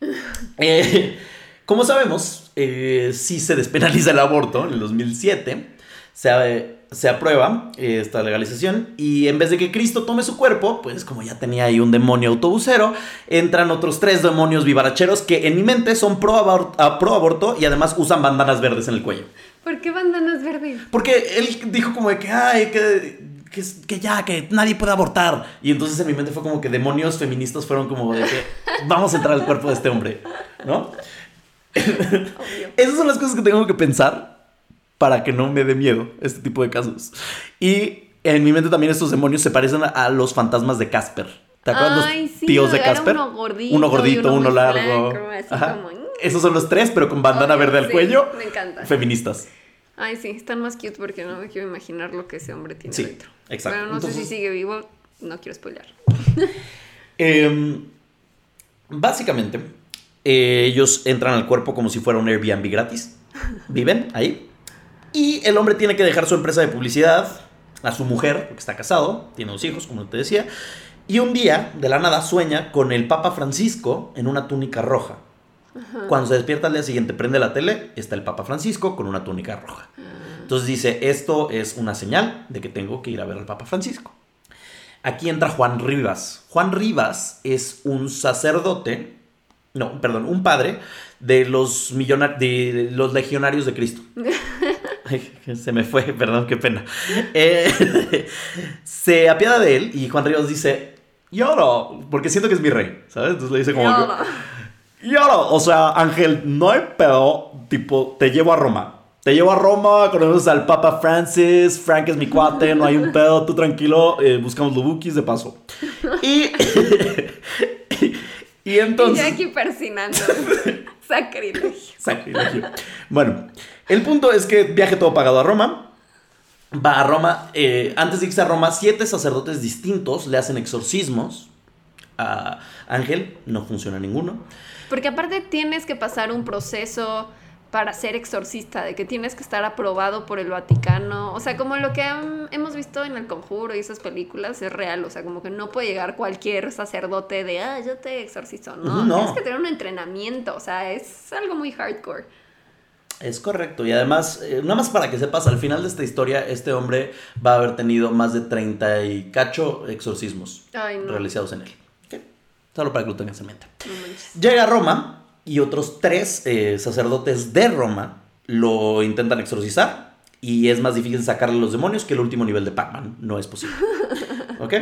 Eh, como sabemos, eh, sí se despenaliza el aborto en el 2007. Se, se aprueba eh, esta legalización y en vez de que Cristo tome su cuerpo, pues como ya tenía ahí un demonio autobusero, entran otros tres demonios vivaracheros que en mi mente son pro, abor- pro aborto y además usan bandanas verdes en el cuello. ¿Por qué bandanas verdes? Porque él dijo como de que, ay, que, que, que ya, que nadie puede abortar. Y entonces en mi mente fue como que demonios feministas fueron como de que vamos a entrar al cuerpo de este hombre, ¿no? Esas son las cosas que tengo que pensar para que no me dé miedo este tipo de casos. Y en mi mente también estos demonios se parecen a, los fantasmas de Casper. ¿Te acuerdas Ay, los sí, tíos de Casper? uno gordito uno gordito, uno uno, largo. flaco, así Ajá. como. Esos son los tres, pero con bandana Obvio, verde al sí, cuello. Me encanta. Feministas. Ay, sí, están más cute porque no me quiero imaginar lo que ese hombre tiene Sí, dentro. exacto. Pero no sé si sigue vivo, no quiero spoiler. Em, básicamente, eh, ellos entran al cuerpo como si fuera un Airbnb gratis. Viven ahí. Y el hombre tiene que dejar su empresa de publicidad a su mujer, porque está casado, tiene dos hijos, como te decía. Y un día, de la nada, sueña con el Papa Francisco en una túnica roja. Cuando se despierta al día siguiente, prende la tele, está el Papa Francisco con una túnica roja. Entonces dice, esto es una señal de que tengo que ir a ver al Papa Francisco. Aquí entra Juan Rivas. Juan Rivas es un sacerdote, no, perdón, un padre de los, de los legionarios de Cristo. Ay, Se me fue, perdón, qué pena. Eh, se apiada de él y Juan Rivas dice, lloro, porque siento que es mi rey, ¿sabes? Entonces le dice como... que- Yolo. Claro, o sea, Ángel, no hay pedo, tipo, te llevo a Roma. Te llevo a Roma, conoces al Papa Francis, Frank es mi cuate, no hay un pedo, tú tranquilo, eh, buscamos los bookies de paso. Y, y Y entonces... yo aquí persinando. Sacrilegio. Sacrilegio. Bueno, el punto es que viaje todo pagado a Roma. Va a Roma. eh, antes de irse a Roma, siete sacerdotes distintos le hacen exorcismos a Ángel. No funciona ninguno. Porque aparte tienes que pasar un proceso para ser exorcista, de que tienes que estar aprobado por el Vaticano. O sea, como lo que han- hemos visto en El Conjuro y esas películas es real. O sea, como que no puede llegar cualquier sacerdote de, ah, yo te exorcizo. No, no. tienes que tener un entrenamiento. O sea, es algo muy hardcore. Es correcto. Y además, eh, nada más para que sepas, al final de esta historia, este hombre va a haber tenido más de 30 y cacho exorcismos Ay, no. realizados en él. Solo para que lo tengas en mente. No. Llega a Roma y otros tres eh, sacerdotes de Roma lo intentan exorcizar y es más difícil sacarle los demonios que el último nivel de Pac-Man. No es posible. ¿Ok?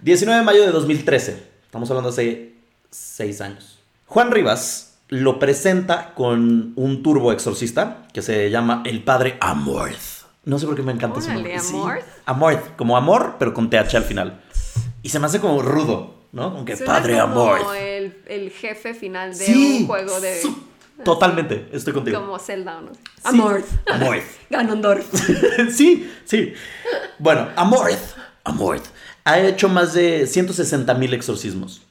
19 de mayo de 2013. Estamos hablando hace 6 años. Juan Rivas lo presenta con un turbo exorcista que se llama el padre Amorth. No sé por qué me encanta ese nombre. Sí. Amorth. Amorth, como amor, pero con TH al final. Y se me hace como rudo, ¿no? Como que Suena padre como Amorth. El, el jefe final de Sí, un juego de... Totalmente, estoy contigo. Como Zelda, ¿o ¿no? Sí. Amorth. Amorth. Ganondorf. sí, sí. Bueno, Amorth, Amorth ha hecho más de 160 mil exorcismos.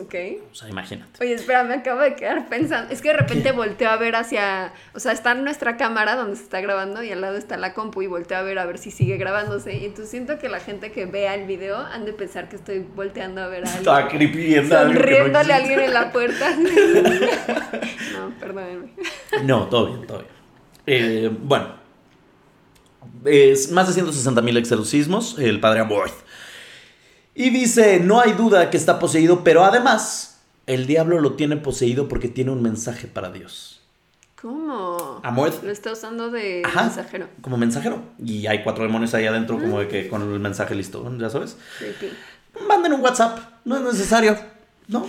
Ok. O sea, imagínate. Oye, espera, me acabo de quedar pensando. Es que de repente volteo a ver hacia. O sea, está nuestra cámara donde se está grabando y al lado está la compu y volteo a ver a ver si sigue grabándose. Y entonces siento que la gente que vea el video han de pensar que estoy volteando a ver a alguien. creepy viendo a alguien no Sonriéndole a alguien en la puerta. no, perdónenme. No, todo bien, todo bien. Eh, bueno, es más de 160 mil exorcismos, el padre Amorth. Y dice, no hay duda que está poseído, pero además, el diablo lo tiene poseído porque tiene un mensaje para Dios. ¿Cómo? Amorth. Lo está usando de Ajá, mensajero. Como mensajero. Y hay cuatro demonios ahí adentro, como de que con el mensaje listo, ya sabes. Creepy. Manden un WhatsApp, no es necesario, ¿no?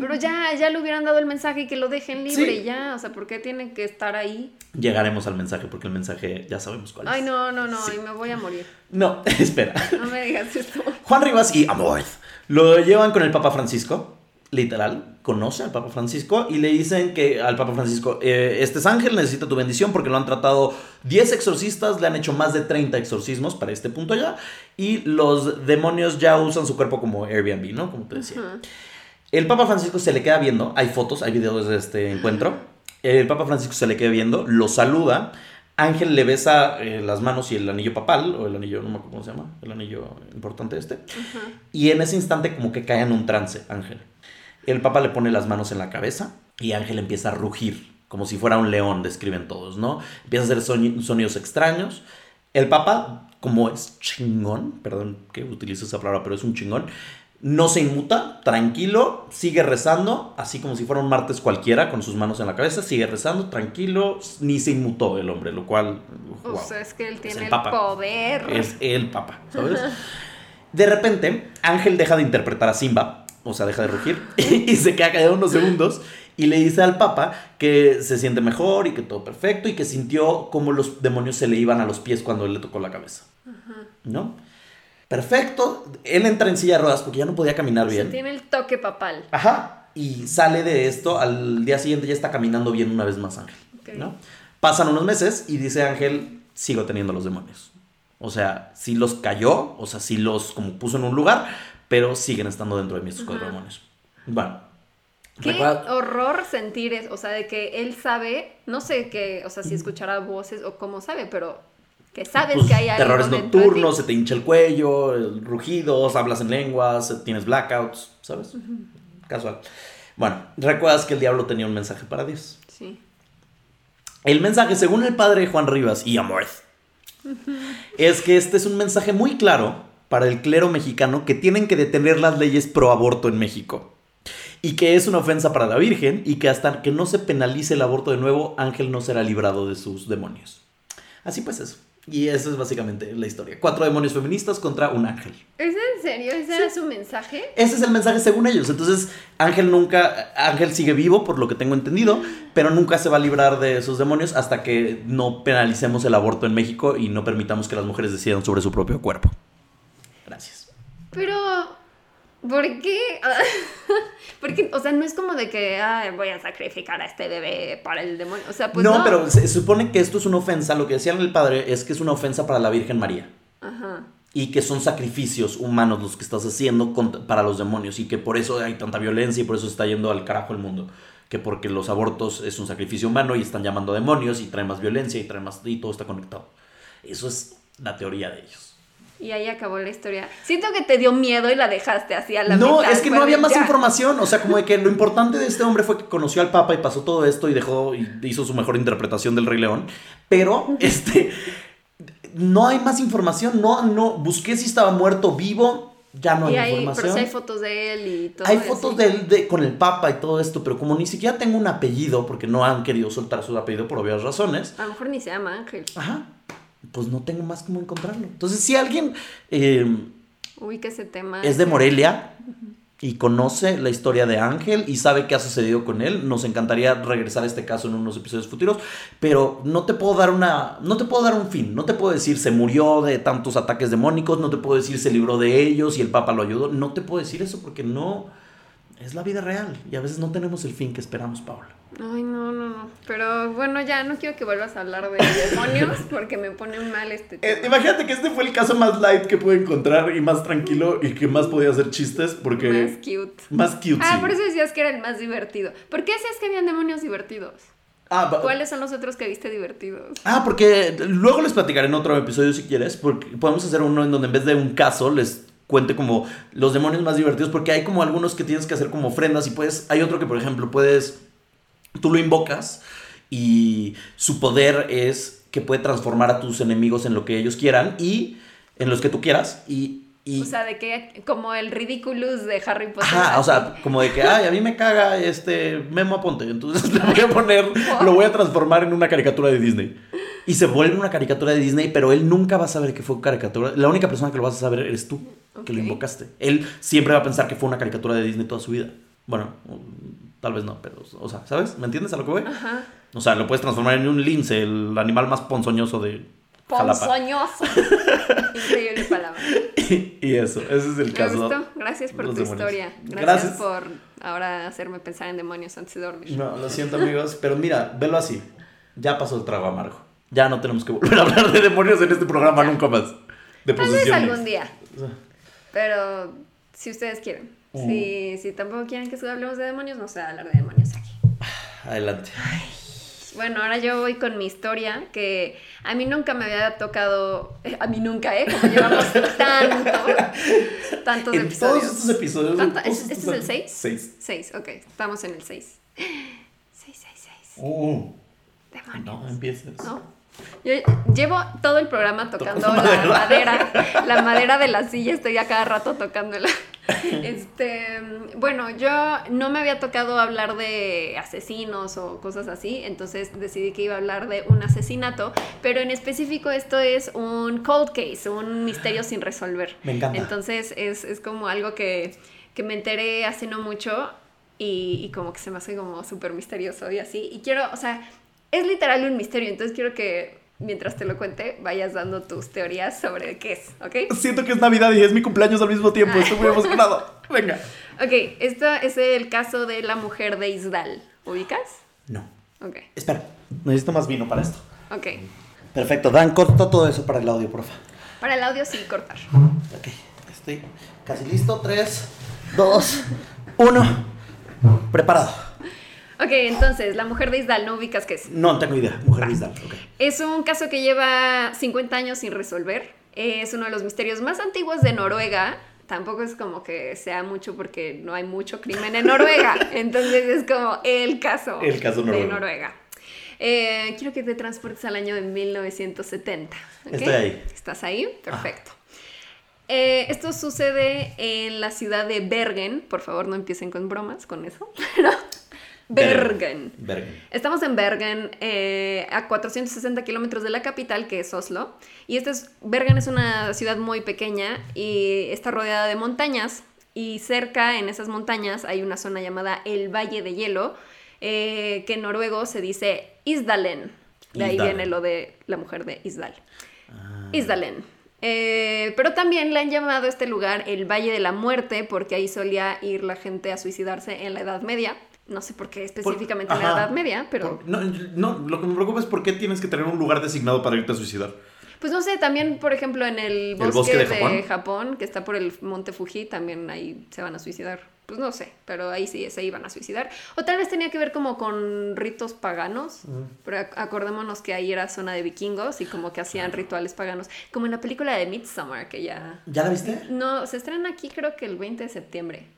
Pero ya, ya le hubieran dado el mensaje y que lo dejen libre Sí. ya. O sea, ¿por qué tienen que estar ahí? Llegaremos al mensaje porque el mensaje ya sabemos cuál es. Ay, no, no, no, Sí. y me voy a morir. No, espera. No me digas esto. Juan Rivas y Amorth lo llevan con el Papa Francisco, literal, conoce al Papa Francisco y le dicen que al Papa Francisco, eh, este es ángel, necesita tu bendición porque lo han tratado 10 exorcistas, le han hecho más de 30 exorcismos para este punto ya y los demonios ya usan su cuerpo como Airbnb, ¿no? Como te decía. Ajá. El Papa Francisco se le queda viendo, hay fotos, hay videos de este encuentro. El Papa Francisco se le queda viendo, lo saluda. Ángel le besa eh, las manos y el anillo papal, o el anillo, no me acuerdo cómo se llama, el anillo importante este. Y en ese instante como que cae en un trance, Ángel. El Papa le pone las manos en la cabeza y Ángel empieza a rugir, como si fuera un león, describen todos, ¿no? Empieza a hacer soni- sonidos extraños El Papa, como es chingón, perdón que utilizo esa palabra, pero es un chingón, no se inmuta, tranquilo, sigue rezando, así como si fuera un martes cualquiera, con sus manos en la cabeza, sigue rezando, tranquilo, ni se inmutó el hombre, lo cual... O sea, es que él tiene el el, Papa. poder. Es el Papa, ¿sabes? De repente, Ángel deja de interpretar a Simba, o sea, deja de rugir, y se queda callado unos segundos y le dice al Papa que se siente mejor y que todo perfecto y que sintió como los demonios se le iban a los pies cuando él le tocó la cabeza. ¿No? Perfecto. Él entra en silla de ruedas porque ya no podía caminar bien. tiene el toque papal. Ajá. Y sale de esto, al día siguiente ya está caminando bien una vez más Ángel. ¿no? Pasan unos meses y dice Ángel, sigo teniendo los demonios. O sea, sí los cayó, o sea, sí los como puso en un lugar, pero siguen estando dentro de mí estos cuatro demonios. Bueno. Qué recuerda- horror sentir es, o sea, de que él sabe, no sé qué, o sea, si escuchará voces o cómo sabe, pero que sabes pues, que hay algo terrores nocturnos, se te hincha el cuello, el- rugidos, hablas en lenguas, tienes blackouts, ¿sabes? Casual. Bueno, recuerdas que el diablo tenía un mensaje para Dios. Sí. El mensaje, según el padre Juan Rivas y Amorth, es que este es un mensaje muy claro para el clero mexicano que tienen que detener las leyes pro aborto en México. Y que es una ofensa para la Virgen y que hasta que no se penalice el aborto de nuevo, Ángel no será librado de sus demonios. Así pues eso. Y eso es básicamente la historia. Cuatro demonios feministas contra un ángel. ¿Es en serio? ¿Ese era su mensaje? Ese es el mensaje según ellos. Entonces, Ángel nunca, Ángel sigue vivo, por lo que tengo entendido, pero nunca se va a librar de esos demonios hasta que no penalicemos el aborto en México y no permitamos que las mujeres decidan sobre su propio cuerpo. Gracias. Pero, ¿por qué? Porque, o sea, no es como de que "Ay, voy a sacrificar a este bebé para el demonio. O sea, pues no. no, pero se supone que esto es una ofensa. Lo que decía el padre es que es una ofensa para la Virgen María. Ajá. Y que son sacrificios humanos los que estás haciendo cont- para los demonios. Y que por eso hay tanta violencia y por eso está yendo al carajo el mundo. Que porque los abortos es un sacrificio humano y están llamando a demonios y trae más violencia y trae más. y todo está conectado. Eso es la teoría de ellos. Y ahí acabó la historia. Siento que te dio miedo y la dejaste así a la No, mitad. es que no había más "Ya". información. O sea, como de que lo importante de este hombre fue que conoció al Papa y pasó todo esto y dejó y hizo su mejor interpretación del Rey León. Pero, este. No hay más información. No, no. Busqué si estaba muerto, vivo. Ya no hay y hay, información. pero sí hay fotos de él y todo. Hay fotos de él de- con el Papa y todo esto, pero como ni siquiera tengo un apellido, porque no han querido soltar su apellido por obvias razones, A lo mejor ni se llama Ángel. ajá, pues no tengo más cómo encontrarlo. Entonces, si alguien eh, Uy, que ese tema. es de Morelia y conoce la historia de Ángel y sabe qué ha sucedido con él, nos encantaría regresar a este caso en unos episodios futuros, pero no te puedo dar una no te puedo dar un fin, no te puedo decir se murió de tantos ataques demónicos, no te puedo decir se libró de ellos y el Papa lo ayudó, no te puedo decir eso porque no es la vida real y a veces no tenemos el fin que esperamos, Paula. Ay, no, no, no. Pero bueno, ya no quiero que vuelvas a hablar de demonios porque me pone mal este tema. Eh, imagínate que este fue el caso más light que pude encontrar y más tranquilo y que más podía hacer chistes porque Más cute. más cute. Ah, por eso decías que era el más divertido. ¿Por qué decías que habían demonios divertidos? Ah, ¿Cuáles son los otros que viste divertidos? Ah, porque luego les platicaré en otro episodio si quieres, porque podemos hacer uno en donde en vez de un caso les cuente como los demonios más divertidos, porque hay como algunos que tienes que hacer como ofrendas y puedes, hay otro que por ejemplo puedes, tú lo invocas y su poder es que puede transformar a tus enemigos en lo que ellos quieran y en los que tú quieras y... y O sea, de que como el ridiculous de Harry Potter. Ajá, o sea, como de que, ay, a mí me caga este Memo Aponte, entonces le voy a poner, lo voy a transformar en una caricatura de Disney. Y se vuelve una caricatura de Disney, pero él nunca va a saber que fue caricatura. La única persona que lo vas a saber eres tú, que lo invocaste. Él siempre va a pensar que fue una caricatura de Disney toda su vida. Bueno, tal vez no, pero, o sea, ¿sabes? ¿Me entiendes a lo que voy? Ajá. O sea, lo puedes transformar en un lince, el animal más ponzoñoso de Jalapa. Ponzoñoso. Increíble palabra. y eso, ese es el Me caso. gustó. Gracias por Los tu demonios. historia. Gracias, Gracias. por ahora hacerme pensar en demonios antes de dormir. No, lo siento amigos, pero mira, velo así. Ya pasó el trago amargo. Ya no tenemos que volver a hablar de demonios en este programa nunca más. De Tal vez posesiones. algún día. Pero si ustedes quieren. Mm. Si, si tampoco quieren que hablemos de demonios, no se va a hablar de demonios aquí. Adelante. Bueno, ahora yo voy con mi historia, que a mí nunca me había tocado, eh, a mí nunca, ¿eh? Como llevamos tanto, tantos En episodios. todos estos episodios. ¿Tanto? todos ¿Este estos es el años- 6? Seis. 6, ok, estamos en el 6. 6, 6, 6. Uh, Demonios. no empieces. ¿No? Yo llevo todo el programa tocando la madera. madera, la madera de la silla, estoy a cada rato tocándola. Este, bueno, yo no me había tocado hablar de asesinos o cosas así, entonces decidí que iba a hablar de un asesinato, pero en específico esto es un cold case, un misterio sin resolver. Me encanta. Entonces es, es como algo que, que me enteré hace no mucho y, y como que se me hace como súper misterioso y así. Y quiero, o sea, es literal un misterio, entonces quiero que mientras te lo cuente vayas dando tus teorías sobre qué es, ¿ok? Siento que es Navidad y es mi cumpleaños al mismo tiempo. Estoy muy emocionado. Venga. Ok, esto es el caso de la mujer de Isdal. ¿Ubicas? No. Ok, Espera. Necesito más vino para esto. ok. Perfecto. Dan, corta todo eso para el audio, porfa. Para el audio sí, cortar. Ok. Estoy casi listo. Tres, dos, uno. Preparado. Ok, entonces, la mujer de Isdal, ¿no ubicas qué es? No tengo idea. Mujer Isdal. Ok. Es un caso que lleva 50 años sin resolver. Es uno de los misterios más antiguos de Noruega. Tampoco es como que sea mucho porque no hay mucho crimen en Noruega. Entonces es como el caso, El caso de. Noruega. Eh, quiero que te transportes al año de 1970. ¿ok? Estoy ahí. ¿Estás ahí? Perfecto. Eh, esto sucede en la ciudad de Bergen. Por favor, no empiecen con bromas con eso. Pero Bergen. Bergen. Estamos en Bergen, eh, a 460 kilómetros de la capital, que es Oslo. Y este es, Bergen es una ciudad muy pequeña y está rodeada de montañas. Y cerca, en esas montañas, hay una zona llamada el Valle de Hielo, eh, que en noruego se dice Isdalen. De ahí Isdalen. viene lo de la mujer de Isdal. Ah. Isdalen. Eh, pero también le han llamado a este lugar el Valle de la Muerte porque ahí solía ir la gente a suicidarse en la Edad Media. No sé por qué específicamente en la. Edad Media, pero Por- no, no, lo que me preocupa es por qué tienes que tener un lugar designado para irte a suicidar. pues no sé, también por ejemplo en el bosque, bosque de de, Japón? Que está por el monte Fuji, también ahí se van a suicidar. Pues no sé, pero ahí sí se iban a suicidar. O tal vez tenía que ver como con ritos paganos, pero ac- acordémonos que ahí era zona de vikingos y como que hacían rituales paganos, como en la película de Midsommar, que ya... ¿Ya la viste? No, se estrena aquí creo que el 20 de septiembre.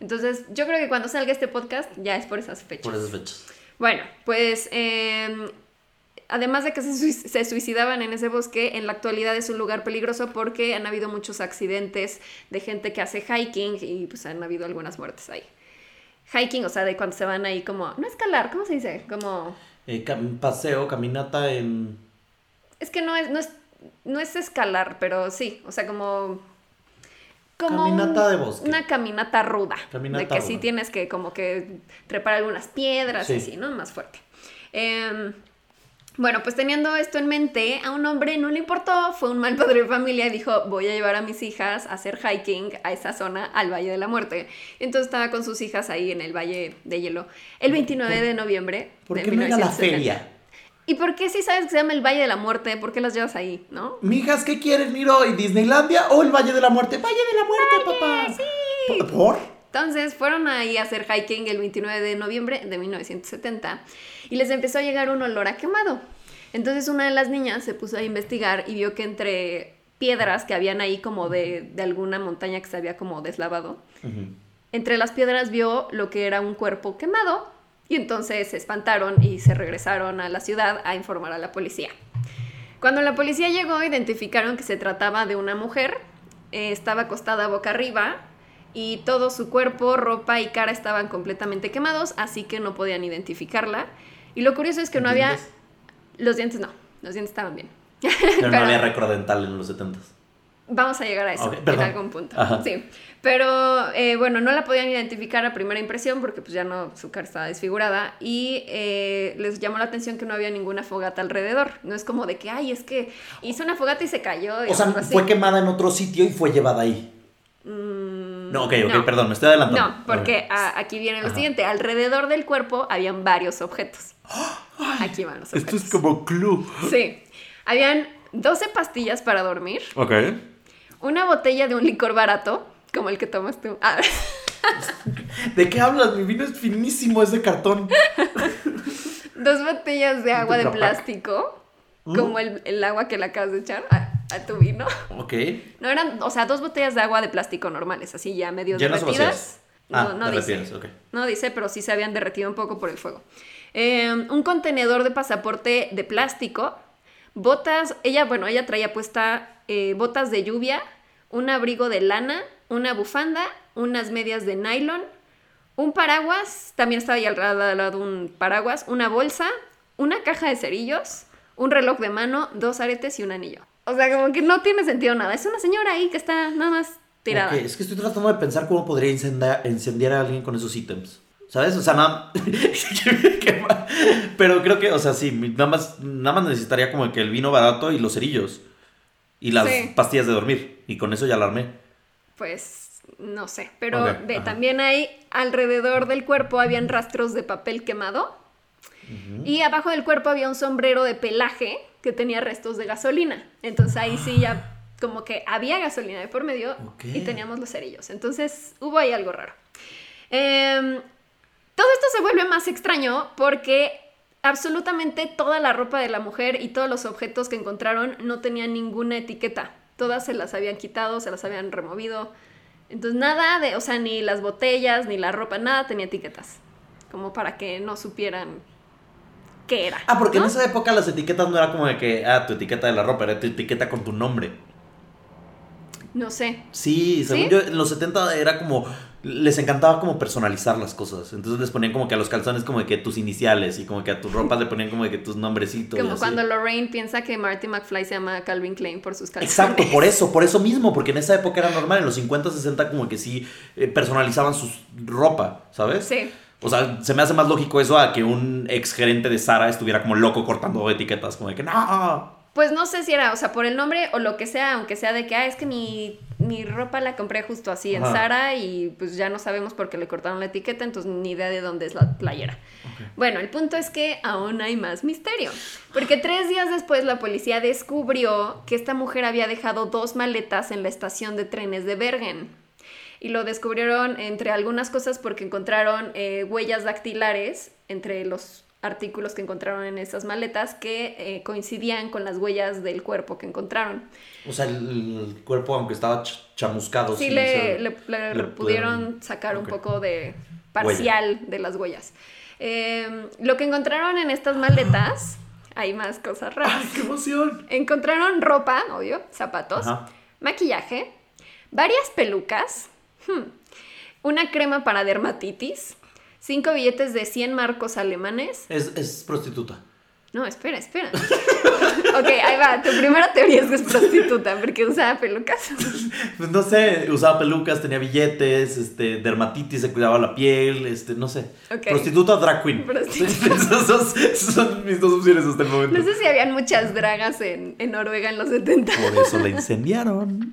Entonces, yo creo que cuando salga este podcast ya es por esas fechas. Por esas fechas. Bueno, pues eh, además de que se, sui- se suicidaban en ese bosque, en la actualidad es un lugar peligroso porque han habido muchos accidentes de gente que hace hiking y pues han habido algunas muertes ahí. Hiking, o sea, de cuando se van ahí como, no escalar, ¿cómo se dice? Como, Eh, cam- paseo, caminata en. es que no es, no es, no es escalar, pero sí, o sea, como... Como Caminata un- de bosque. Una caminata ruda. Caminata de que sí ruda. tienes que como que trepar algunas piedras y Sí. así, ¿no? Más fuerte. Em, bueno, pues teniendo esto en mente, a un hombre no le importó, fue un mal padre de familia y dijo, voy a llevar a mis hijas a hacer hiking a esa zona, al Valle de la Muerte. Entonces estaba con sus hijas ahí en el Valle de Hielo el 29 de noviembre ¿Por de qué no ir a la 1970. feria? ¿Y por qué si sabes que se llama el Valle de la Muerte? ¿Por qué las llevas ahí, no? Mijas, ¿qué quieren ir hoy? ¿Disneylandia o el Valle de la Muerte? ¡Valle de la Muerte, papá! sí. ¿Por? Entonces fueron ahí a hacer hiking el 29 de noviembre de 1970 y les empezó a llegar un olor a quemado. Entonces una de las niñas se puso a investigar y vio que entre piedras que habían ahí como de, de alguna montaña que se había como deslavado, entre las piedras vio lo que era un cuerpo quemado y entonces se espantaron y se regresaron a la ciudad a informar a la policía. Cuando la policía llegó, identificaron que se trataba de una mujer, eh, estaba acostada boca arriba y todo su cuerpo, ropa y cara estaban completamente quemados, así que no podían identificarla. Y lo curioso es que no había... Los dientes no, los dientes estaban bien. Pero no había récord dental en los 70 Vamos a llegar a eso en algún punto. Ajá. Sí. Pero eh, bueno, no la podían identificar a primera impresión porque pues ya no, su cara estaba desfigurada y eh, les llamó la atención que no había ninguna fogata alrededor. No es como de que, ay, es que hizo una fogata y se cayó. y O sea, así. fue quemada en otro sitio y fue llevada ahí. Mm, No, ok, ok, no. perdón, me estoy adelantando. No, porque a- aquí viene lo Ajá. siguiente. Alrededor del cuerpo habían varios objetos. Aquí van los objetos. como club. Sí. Habían 12 pastillas para dormir, Ok. Una botella de un licor barato, como el que tomas tú. Ah, ¿De qué hablas? Mi vino es finísimo, es de cartón. dos botellas de agua de plástico, Mm. como el, el agua que le acabas de echar a, a tu vino. Ok. No eran, o sea, dos botellas de agua de plástico normales, así ya medio ¿Llenas o derretidas. vacías? Ah, no, no dice. No dice, pero sí se habían derretido un poco por el fuego. Eh, un contenedor de pasaporte de plástico, botas, ella, bueno, ella traía puesta eh, botas de lluvia, un abrigo de lana, una bufanda, unas medias de nylon, un paraguas, también estaba ahí al lado un paraguas, una bolsa, una caja de cerillos, un reloj de mano, dos aretes y un anillo. O sea, como que no tiene sentido nada. Es una señora ahí que está nada más tirada. Es que estoy tratando de pensar cómo podría incendiar, incendiar a alguien con esos ítems. ¿Sabes? O sea, nada. Pero creo que, o sea, sí, nada más, nada más necesitaría como que el vino barato y los cerillos. Y las Sí. pastillas de dormir. Y con eso ya la armé. Pues no sé, pero Ok, ve, ajá. también hay alrededor del cuerpo habían rastros de papel quemado y abajo del cuerpo había un sombrero de pelaje que tenía restos de gasolina. Entonces ahí sí ya como que había gasolina de por medio y teníamos los cerillos. Entonces hubo ahí algo raro. Em, todo esto se vuelve más extraño porque absolutamente toda la ropa de la mujer y todos los objetos que encontraron no tenían ninguna etiqueta. Todas se las habían quitado, se las habían removido. Entonces nada de, o sea, ni las botellas, ni la ropa, nada tenía etiquetas. Como para que no supieran qué era. Ah, porque ¿no? en esa época las etiquetas no era como de que, ah, tu etiqueta de la ropa, era tu etiqueta con tu nombre. No sé. Sí, según ¿Sí? yo, en los 70 era como. Les encantaba como personalizar las cosas. Entonces les ponían como que a los calzones como de que tus iniciales y como que a tu ropa le ponían como de que tus nombrecitos. Como cuando Lorraine piensa que Marty McFly se llama Calvin Klein por sus calzones. Exacto, por eso, por eso mismo, porque en esa época era normal, en los 50, 60 como que sí eh, personalizaban su ropa, ¿sabes? Sí. O sea, se me hace más lógico eso a que un ex gerente de Sara estuviera como loco cortando etiquetas, como de que no. Pues no sé si era, o sea, por el nombre o lo que sea, aunque sea de que, ah, es que mi, mi ropa la compré justo así en Ajá. Zara y pues ya no sabemos por qué le cortaron la etiqueta, entonces ni idea de dónde es la playera. Bueno, el punto es que aún hay más misterio, porque tres días después la policía descubrió que esta mujer había dejado dos maletas en la estación de trenes de Bergen. Y lo descubrieron entre algunas cosas porque encontraron eh, huellas dactilares entre los artículos que encontraron en esas maletas que eh, coincidían con las huellas del cuerpo que encontraron. O sea, el, el cuerpo, aunque estaba ch- chamuscado. Sí, sí, le, se- le- le le pudieron sacar un poco de parcial de las huellas. Eh, lo que encontraron en estas maletas, hay más cosas raras. ¡Ay, qué emoción! Encontraron ropa, obvio, zapatos, Ajá. maquillaje, varias pelucas, hmm, una crema para dermatitis, cinco billetes de 100 marcos alemanes. Es, es prostituta. No, espera, espera. ok, ahí va. Tu primera teoría es que es prostituta porque usaba pelucas. Pues no sé, usaba pelucas, tenía billetes, este, dermatitis, se cuidaba la piel, este, no sé. Ok. Prostituta, drag queen. Prostituta. esas, esas son mis dos opciones hasta el momento. No sé si habían muchas dragas en, en Noruega en los 70. Por eso la incendiaron.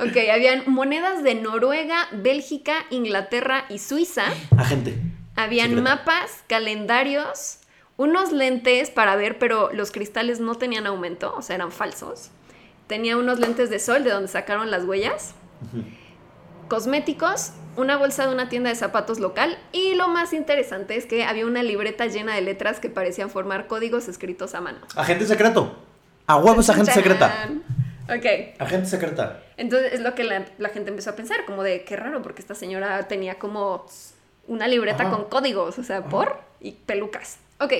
Ok, habían monedas de Noruega, Bélgica, Inglaterra y Suiza. Agente. Habían Secreta. mapas, calendarios, unos lentes para ver, pero los cristales no tenían aumento, o sea, eran falsos. Tenía unos lentes de sol de donde sacaron las huellas. Cosméticos, una bolsa de una tienda de zapatos local y lo más interesante es que había una libreta llena de letras que parecían formar códigos escritos a mano. Agente secreto. A huevo es agente secreta. Ok, Agente secreta. entonces es lo que la, la gente empezó a pensar, como de qué raro, porque esta señora tenía como una libreta Ajá. con códigos, o sea, por y pelucas. Ok,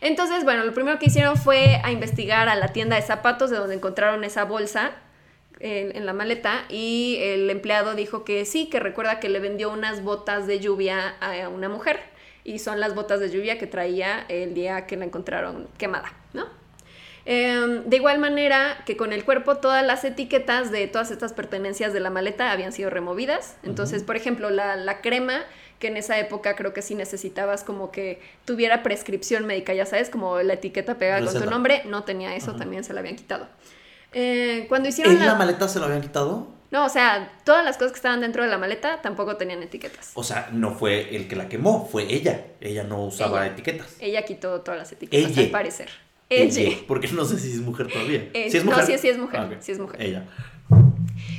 entonces, bueno, lo primero que hicieron fue a investigar a la tienda de zapatos de donde encontraron esa bolsa en, en la maleta y el empleado dijo que sí, que recuerda que le vendió unas botas de lluvia a una mujer y son las botas de lluvia que traía el día que la encontraron quemada, ¿no? Eh, de igual manera que con el cuerpo todas las etiquetas de todas estas pertenencias de la maleta habían sido removidas. Entonces, por ejemplo, la, la crema, que en esa época creo que sí necesitabas como que tuviera prescripción médica, ya sabes, como la etiqueta pegada con tu nombre, no tenía eso, también se la habían quitado. Eh, cuando hicieron ¿En la la... maleta se lo habían quitado? No, o sea, todas las cosas que estaban dentro de la maleta tampoco tenían etiquetas. O sea, no fue el que la quemó, fue ella. Ella no usaba Ella. etiquetas. Ella quitó todas las etiquetas, Ella. al parecer. Ella. Porque no sé si es mujer todavía. Eh, ¿Sí es no, sí, sí es mujer, Ah, sí es mujer. Ella.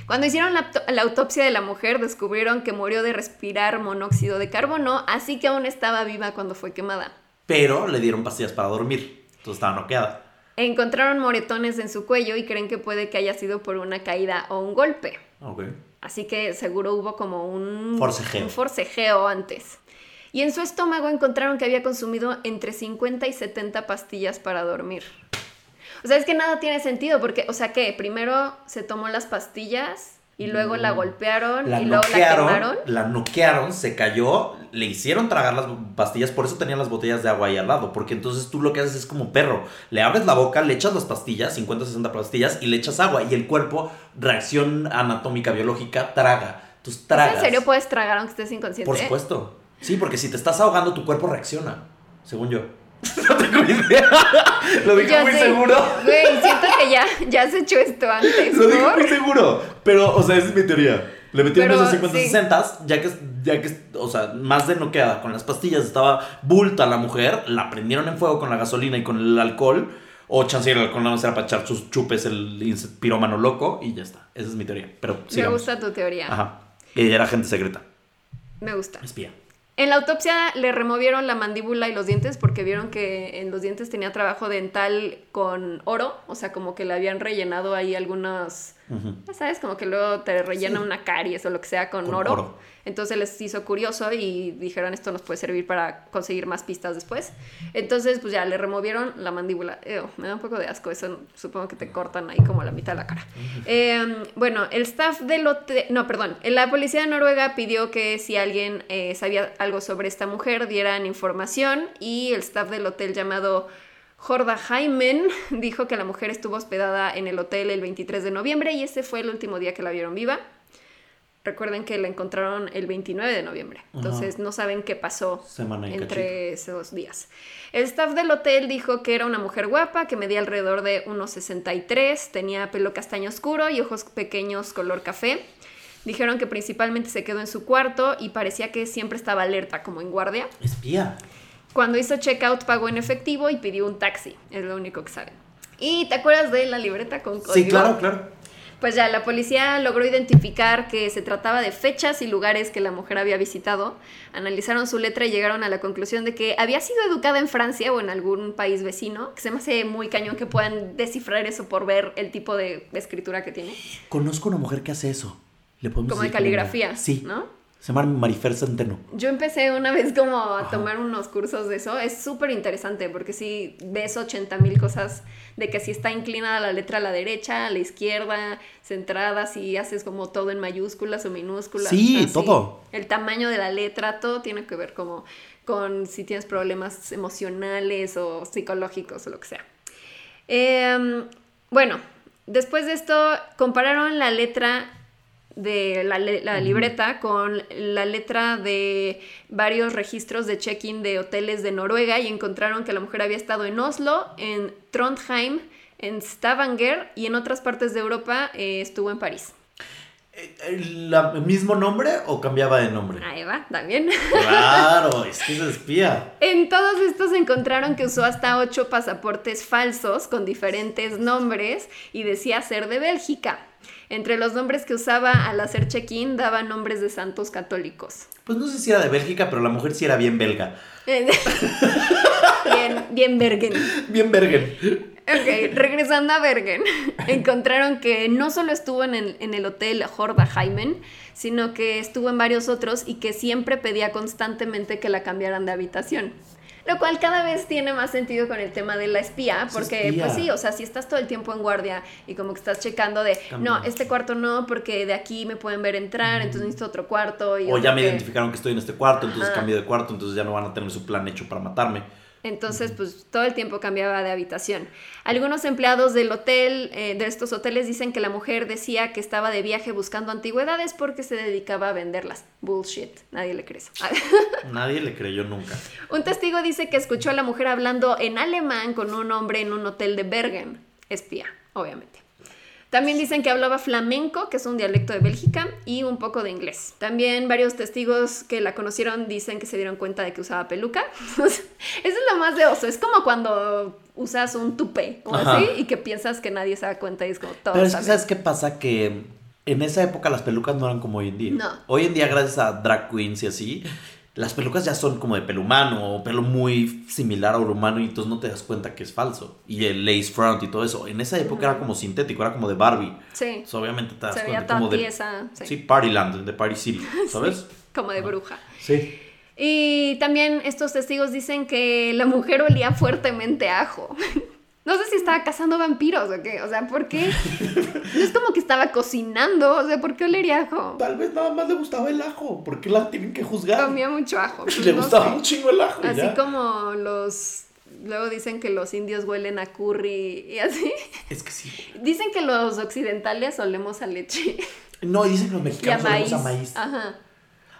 Cuando hicieron la, la autopsia de la mujer, descubrieron que murió de respirar monóxido de carbono, así que aún estaba viva cuando fue quemada. Pero le dieron pastillas para dormir. Entonces estaba noqueada. Encontraron moretones en su cuello y creen que puede que haya sido por una caída o un golpe. Ok. Así que seguro hubo como un Forcejeo. un forcejeo antes. Y en su estómago encontraron que había consumido entre 50 y 70 pastillas para dormir. O sea, es que nada tiene sentido porque, o sea, que primero se tomó las pastillas y luego la golpearon La y luego la quemaron. la noquearon, se cayó, le hicieron tragar las pastillas, por eso tenían las botellas de agua ahí al lado, porque entonces tú lo que haces es como perro, le abres la boca, le echas las pastillas, 50, 60 pastillas, y le echas agua, y el cuerpo, reacción anatómica, biológica, traga. Entonces tragas. ¿En serio puedes tragar aunque estés inconsciente? Por supuesto. Sí, porque si te estás ahogando, tu cuerpo reacciona, según yo. no tengo idea. Lo dije muy sé. seguro. Güey, siento que ya, ya has hecho esto antes. Lo dije ¿por? muy seguro. Pero, o sea, esa es mi teoría. Le metieron Pero, esos 50 sí. 60 ya que, ya que, o sea, más de noqueada con las pastillas, estaba bulta la mujer, la prendieron en fuego con la gasolina y con el alcohol. O chance el alcohol más era para echar sus chupes el pirómano loco y ya está. Esa es mi teoría. Pero Me gusta tu teoría. Ajá. Ella era agente secreta. Me gusta. Espía. En la autopsia le removieron la mandíbula y los dientes porque vieron que en los dientes tenía trabajo dental con oro, o sea, como que le habían rellenado ahí ya sabes, como que luego te rellena Sí. una caries o lo que sea con, Con oro. oro. Entonces les hizo curioso y dijeron esto nos puede servir para conseguir más pistas después. Entonces pues ya le removieron la mandíbula. Me da un poco de asco eso, supongo que te cortan ahí como la mitad de la cara. Eh, bueno, el staff del hotel, no, perdón, la policía de Noruega pidió que si alguien eh, sabía algo sobre esta mujer dieran información y el staff del hotel llamado Jorda Jaimen dijo que la mujer estuvo hospedada en el hotel el 23 de noviembre y ese fue el último día que la vieron viva. Recuerden que la encontraron el 29 de noviembre, entonces no saben qué pasó Semana entre esos días. El staff del hotel dijo que era una mujer guapa, que medía alrededor de 1,63, tenía pelo castaño oscuro y ojos pequeños color café. Dijeron que principalmente se quedó en su cuarto y parecía que siempre estaba alerta, como en guardia. Espía. Cuando hizo checkout pagó en efectivo y pidió un taxi, es lo único que saben. ¿Y te acuerdas de la libreta con código? Sí, claro, claro. Pues ya, la policía logró identificar que se trataba de fechas y lugares que la mujer había visitado. Analizaron su letra y llegaron a la conclusión de que había sido educada en Francia o en algún país vecino, que se me hace muy cañón que puedan descifrar eso por ver el tipo de escritura que tiene. Conozco una mujer que hace eso. Le podemos Como de decir venga. caligrafía, Sí. ¿no? Se llama Marifer Centeno. Yo empecé una vez como a tomar unos cursos de eso. Es súper interesante porque si ves 80 mil cosas de que si está inclinada la letra a la derecha, a la izquierda, centrada, si haces como todo en mayúsculas o minúsculas. Sí, así. todo. El tamaño de la letra, todo tiene que ver como con si tienes problemas emocionales o psicológicos o lo que sea. Em, bueno, después de esto compararon la letra de la, la libreta con la letra de varios registros de check-in de hoteles de Noruega y encontraron que la mujer había estado en Oslo, en Trondheim, en Stavanger y en otras partes de Europa eh, estuvo en París. Eh, ¿El la- el mismo nombre o cambiaba de nombre? Ahí va, también. Claro, es que es espía. En todos estos encontraron que usó hasta ocho pasaportes falsos con diferentes nombres y decía ser de Bélgica. Entre los nombres que usaba al hacer check-in daba nombres de santos católicos. Pues no sé si era de Bélgica, pero la mujer sí era bien belga. bien, bien Bergen. Bien bergen. Ok, regresando a Bergen, encontraron que no solo estuvo en el, en el hotel Horda Jaimen, sino que estuvo en varios otros y que siempre pedía constantemente que la cambiaran de habitación. Lo cual cada vez tiene más sentido con el tema de la espía, Es porque espía. pues sí, o sea, si estás todo el tiempo en guardia y como que estás checando de, no, este cuarto no, porque de aquí me pueden ver entrar, entonces necesito otro cuarto. Y O ya me que- identificaron que estoy en este cuarto, entonces Ajá. cambio de cuarto, entonces ya no van a tener su plan hecho para matarme. Entonces, pues todo el tiempo cambiaba de habitación. Algunos empleados del hotel, eh, de estos hoteles, dicen que la mujer decía que estaba de viaje buscando antigüedades porque se dedicaba a venderlas. Bullshit, nadie le cree eso. Nadie le creyó nunca. un testigo dice que escuchó a la mujer hablando en alemán con un hombre en un hotel de Bergen. Espía, obviamente. También dicen que hablaba flamenco, que es un dialecto de Bélgica, y un poco de inglés. También varios testigos que la conocieron dicen que se dieron cuenta de que usaba peluca. Eso es lo más de oso. Es como cuando usas un tupé o Ajá. así y que piensas que nadie se da cuenta y es como todo. Pero es que, ¿sabes qué pasa? Que en esa época las pelucas no eran como hoy en día. No. Hoy en día, gracias a drag queens y así, las pelucas ya son como de pelo humano o pelo muy similar a un humano y entonces no te das cuenta que es falso. Y el lace front y todo eso. En esa época era como sintético, era como de Barbie. Sí. Entonces, obviamente te das Se cuenta como de... sí. Sí, Partyland, de Party City, ¿sabes? Como de bruja. Sí. Y también estos testigos dicen que la mujer olía fuertemente a ajo. No sé si estaba cazando vampiros o qué. O sea, ¿por qué? No es como que estaba cocinando. O sea, ¿por qué olería ajo? Tal vez nada más le gustaba el ajo. ¿Por qué la tienen que juzgar? Comía mucho ajo. pues, le no gustaba sé. un chingo el ajo. Así ya. como los. Luego dicen que los indios huelen a curry y así. Es que sí. Dicen que los occidentales olemos a leche No, dicen que los a mexicanos maíz. olemos a maíz. Ajá.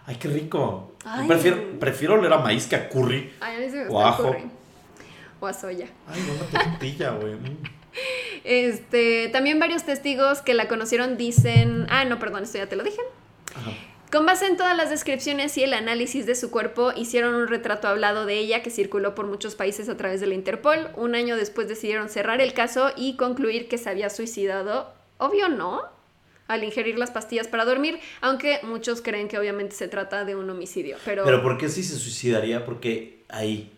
Ay, qué rico. Ay. Prefiero, prefiero oler a maíz que a curry. Ay, a mí sí me O gusta el ajo. curry. O a soya. Ay, una tortilla, güey. Mm. Este, también varios testigos que la conocieron dicen, ah, no, perdón, esto ya te lo dije. Ajá. Con base en todas las descripciones y el análisis de su cuerpo, hicieron un retrato hablado de ella que circuló por muchos países a través de la Interpol. Un año después decidieron cerrar el caso y concluir que se había suicidado. Obvio no, al ingerir las pastillas para dormir, aunque muchos creen que obviamente se trata de un homicidio. Pero, Pero ¿por qué si se suicidaría? Porque ahí.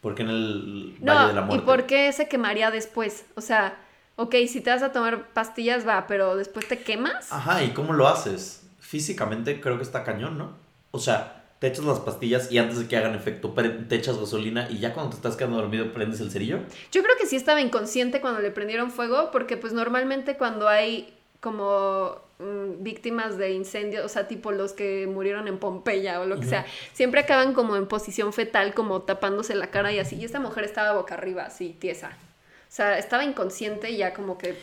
Porque en el no, Valle de la ¿y Muerte. por qué se quemaría después? O sea, ok, si te vas a tomar pastillas va, pero después te quemas. Ajá, ¿y cómo lo haces? Físicamente creo que está cañón, ¿no? O sea, te echas las pastillas y antes de que hagan efecto te echas gasolina y ya cuando te estás quedando dormido prendes el cerillo. Yo creo que sí estaba inconsciente cuando le prendieron fuego, porque pues normalmente cuando hay como mm, víctimas de incendio, o sea, tipo los que murieron en Pompeya o lo que sea, siempre acaban como en posición fetal, como tapándose la cara y así. Y esta mujer estaba boca arriba, así, tiesa. O sea, estaba inconsciente y ya como que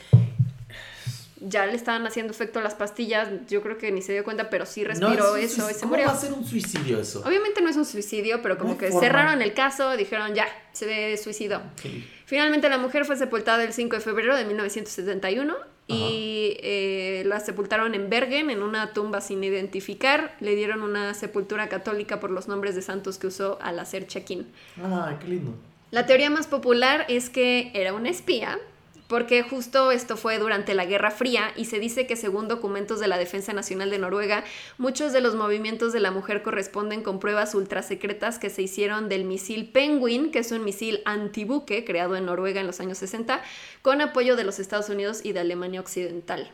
ya le estaban haciendo efecto las pastillas. Yo creo que ni se dio cuenta, pero sí respiró No, es eso y se ¿Cómo murió. va a ser un suicidio eso? Obviamente no es un suicidio, pero como No que forma. cerraron el caso, dijeron ya, se ve suicidó. Sí. Finalmente la mujer fue sepultada el 5 de febrero de 1971 y eh, la sepultaron en Bergen en una tumba sin identificar. Le dieron una sepultura católica por los nombres de santos que usó al hacer check-in. Ay, qué lindo. La teoría más popular es que era una espía, porque justo esto fue durante la Guerra Fría y se dice que según documentos de la Defensa Nacional de Noruega, muchos de los movimientos de la mujer corresponden con pruebas ultrasecretas que se hicieron del misil Penguin, que es un misil antibuque creado en Noruega en los años 60, con apoyo de los Estados Unidos y de Alemania Occidental.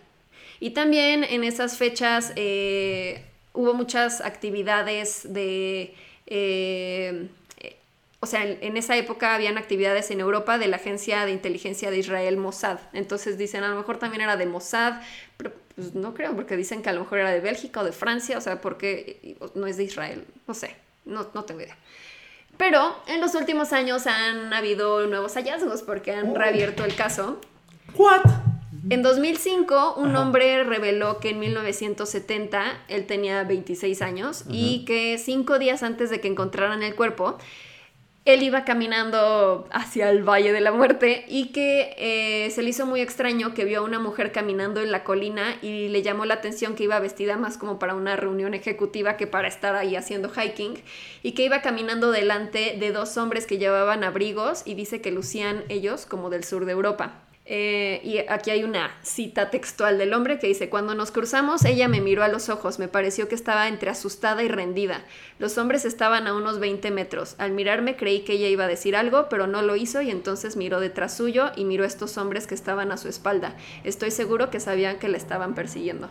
Y también en esas fechas eh, hubo muchas actividades de... eh, o sea, en, en esa época habían actividades en Europa de la agencia de inteligencia de Israel Mossad. Entonces dicen, a lo mejor también era de Mossad, pero pues no creo, porque dicen que a lo mejor era de Bélgica o de Francia, o sea, porque no es de Israel, no sé, no, no tengo idea. Pero en los últimos años han habido nuevos hallazgos porque han reabierto el caso. ¿What? En 2005, un Ajá. hombre reveló que en 1970 él tenía 26 años y que cinco días antes de que encontraran el cuerpo, él iba caminando hacia el Valle de la Muerte y que eh, se le hizo muy extraño que vio a una mujer caminando en la colina y le llamó la atención que iba vestida más como para una reunión ejecutiva que para estar ahí haciendo hiking y que iba caminando delante de dos hombres que llevaban abrigos y dice que lucían ellos como del sur de Europa. Eh, y aquí hay una cita textual del hombre que dice, cuando nos cruzamos, ella me miró a los ojos, me pareció que estaba entre asustada y rendida. Los hombres estaban a unos 20 metros. Al mirarme creí que ella iba a decir algo, pero no lo hizo y entonces miró detrás suyo y miró a estos hombres que estaban a su espalda. Estoy seguro que sabían que la estaban persiguiendo.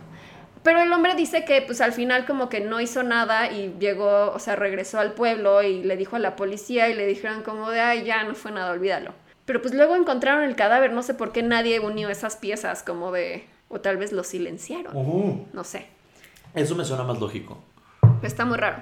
Pero el hombre dice que pues al final como que no hizo nada y llegó, o sea, regresó al pueblo y le dijo a la policía y le dijeron como de, ay, ya no fue nada, olvídalo. Pero pues luego encontraron el cadáver, no sé por qué nadie unió esas piezas como de, o tal vez lo silenciaron, no sé. Eso me suena más lógico. Está muy raro.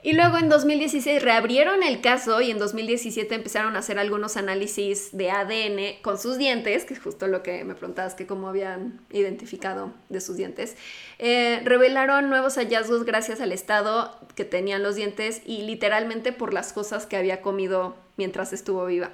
Y luego en 2016 reabrieron el caso y en 2017 empezaron a hacer algunos análisis de ADN con sus dientes, que es justo lo que me preguntabas, que cómo habían identificado de sus dientes. Eh, revelaron nuevos hallazgos gracias al estado que tenían los dientes y literalmente por las cosas que había comido mientras estuvo viva.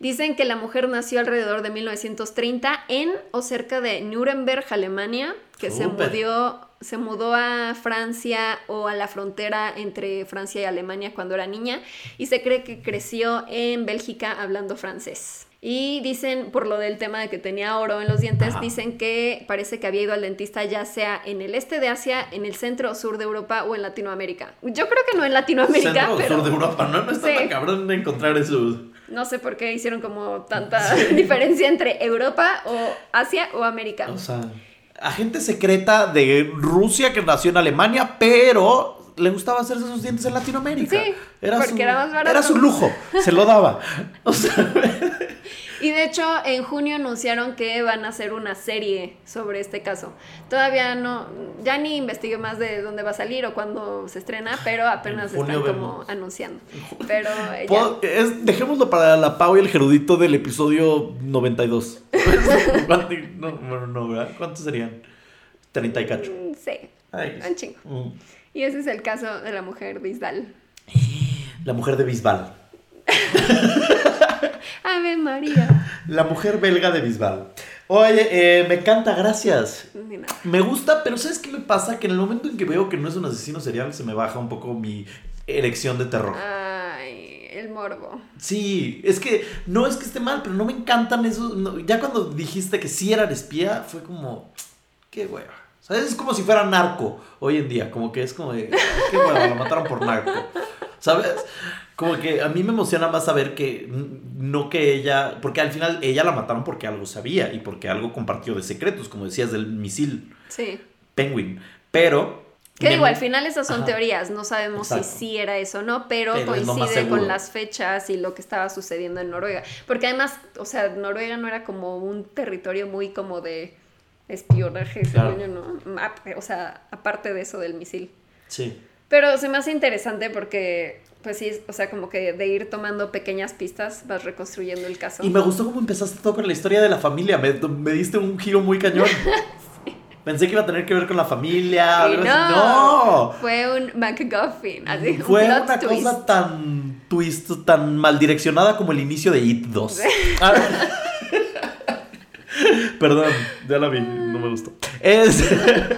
Dicen que la mujer nació alrededor de 1930 en o cerca de Nuremberg, Alemania, que se mudó, se mudó a Francia o a la frontera entre Francia y Alemania cuando era niña y se cree que creció en Bélgica hablando francés. Y dicen, por lo del tema de que tenía oro en los dientes, Ajá. dicen que parece que había ido al dentista ya sea en el este de Asia, en el centro o sur de Europa o en Latinoamérica. Yo creo que no en Latinoamérica, Centro o sur de Europa, ¿no? No está Sí. tan cabrón de encontrar eso. no sé por qué hicieron como tanta diferencia entre Europa o Asia o América. O sea, agente secreta de Rusia que nació en Alemania, pero le gustaba hacerse sus dientes en Latinoamérica. Sí, porque su, era más barato. Era su lujo, se lo daba. O sea, Y de hecho, en junio anunciaron que van a hacer una serie sobre este caso. Todavía no, ya ni investigué más de dónde va a salir o cuándo se estrena, pero apenas están como anunciando. Pero ya. Puedo- es- dejémoslo para la Pau y el Gerudito del episodio 92. ¿Cuánto- no, no, no, ¿verdad? ¿Cuántos serían? 30 y cacho. Sí, Ay, un chingo. mm. Y ese es el caso de la mujer Bisbal. La mujer de Bisbal. Ave María. La mujer belga de Bisbal. Oye, eh, me encanta, gracias. Me gusta, pero ¿sabes qué me pasa? Que en el momento en que veo que no es un asesino serial, se me baja un poco mi erección de terror. Ay, el morbo. Sí, es que no es que esté mal, pero no me encantan esos. no, ya cuando dijiste que sí era el espía, fue como. Qué hueva. ¿Sabes? Es como si fuera narco hoy en día. Como que es como de. Qué hueva, lo mataron por narco. ¿Sabes? Como que a mí me emociona más saber que no que ella. Porque al final ella la mataron porque algo sabía y porque algo compartió de secretos, como decías, del misil Sí. Penguin. Pero. Que digo, al final esas son Ajá. teorías, no sabemos Exacto. si sí era eso o no, pero, Pero coincide con las fechas y lo que estaba sucediendo en Noruega. Porque además, o sea, Noruega no era como un territorio muy como de espionaje, Claro. según yo, ¿no? O sea, aparte de eso del misil. Sí. Pero se me hace interesante porque, pues sí, o sea, como que de ir tomando pequeñas pistas vas reconstruyendo el caso. Y me gustó cómo empezaste todo con la historia de la familia. Me, me diste un giro muy cañón. Pensé que iba a tener que ver con la familia. No, No. Fue un MacGuffin, así, Fue una twist. cosa tan twist, tan mal direccionada como el inicio de It 2. Perdón, ya la vi, no me gustó. Es-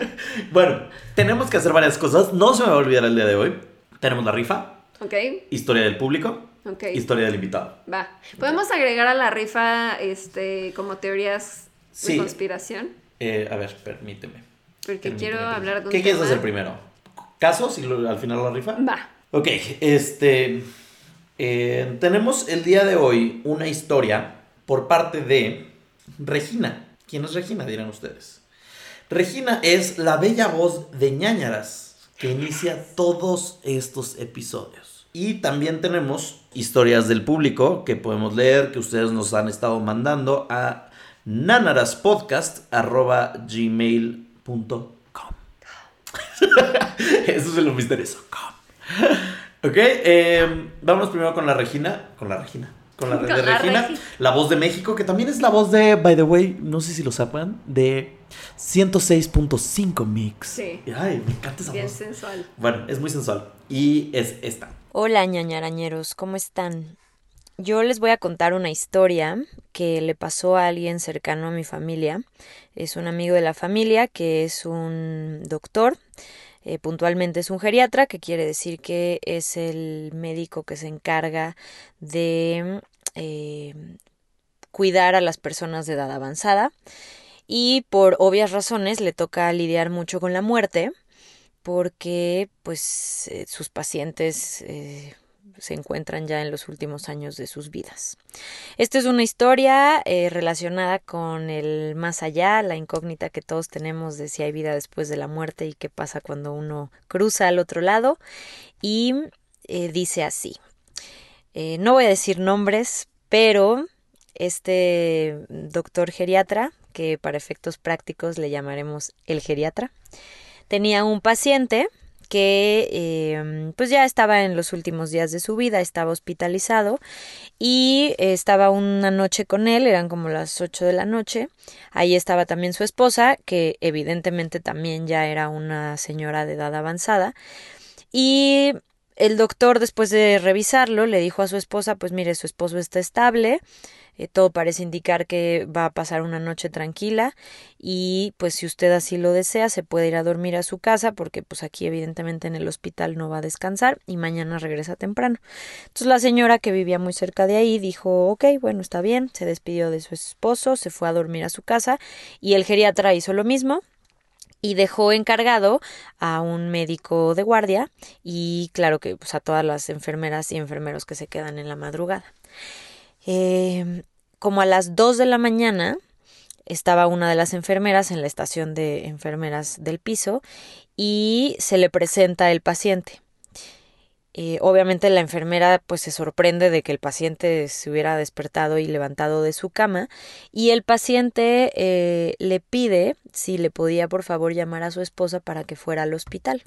bueno, tenemos que hacer varias cosas. No se me va a olvidar el día de hoy. Tenemos la rifa, Ok, historia del público, ok. historia del invitado. Va. ¿Podemos agregar a la rifa este como teorías Sí. de conspiración? Eh, a ver, permíteme. Porque Permíteme, quiero permíteme. hablar de un ¿Qué quieres hacer primero? ¿Casos y lo- al final la rifa? Va. Ok, este. eh, tenemos el día de hoy una historia por parte de Regina. ¿Quién es Regina? Dirán ustedes. Regina es la bella voz de ñañaras que inicia todos estos episodios. Y también tenemos historias del público que podemos leer, que ustedes nos han estado mandando a nanaraspodcast.gmail.com Eso es lo misterioso. Ok, eh, vámonos primero con la Regina. Con la Regina. Con la Con de la Regina. Regi. La voz de México, que también es la voz de, by the way, no sé si lo sepan, de 106.5 Mix. Sí. Ay, me encanta esa Bien voz. sensual. Bueno, es muy sensual. Y es esta. Hola ñañarañeros, ¿cómo están? Yo les voy a contar una historia que le pasó a alguien cercano a mi familia. Es un amigo de la familia que es un doctor, eh, puntualmente es un geriatra, que quiere decir que es el médico que se encarga de eh, cuidar a las personas de edad avanzada. Y por obvias razones le toca lidiar mucho con la muerte porque pues eh, sus pacientes eh, se encuentran ya en los últimos años de sus vidas. Esta es una historia eh, relacionada con el más allá, la incógnita que todos tenemos de si hay vida después de la muerte y qué pasa cuando uno cruza al otro lado. Y eh, dice así. Eh, no voy a decir nombres, pero este doctor geriatra, que para efectos prácticos le llamaremos el geriatra, tenía un paciente que eh, pues ya estaba en los últimos días de su vida, estaba hospitalizado y estaba una noche con él, eran como las 8 de la noche, ahí estaba también su esposa, que evidentemente también ya era una señora de edad avanzada, y el doctor después de revisarlo le dijo a su esposa, pues mire, su esposo está estable, eh, todo parece indicar que va a pasar una noche tranquila y pues si usted así lo desea se puede ir a dormir a su casa porque pues aquí evidentemente en el hospital no va a descansar y mañana regresa temprano. Entonces la señora que vivía muy cerca de ahí dijo ok, bueno está bien, se despidió de su esposo, se fue a dormir a su casa y el geriatra hizo lo mismo, y dejó encargado a un médico de guardia y claro que pues, a todas las enfermeras y enfermeros que se quedan en la madrugada. Eh, como a las 2 de la mañana estaba una de las enfermeras en la estación de enfermeras del piso y se le presenta el paciente. Eh, obviamente la enfermera pues se sorprende de que el paciente se hubiera despertado y levantado de su cama y el paciente eh, le pide si le podía por favor llamar a su esposa para que fuera al hospital.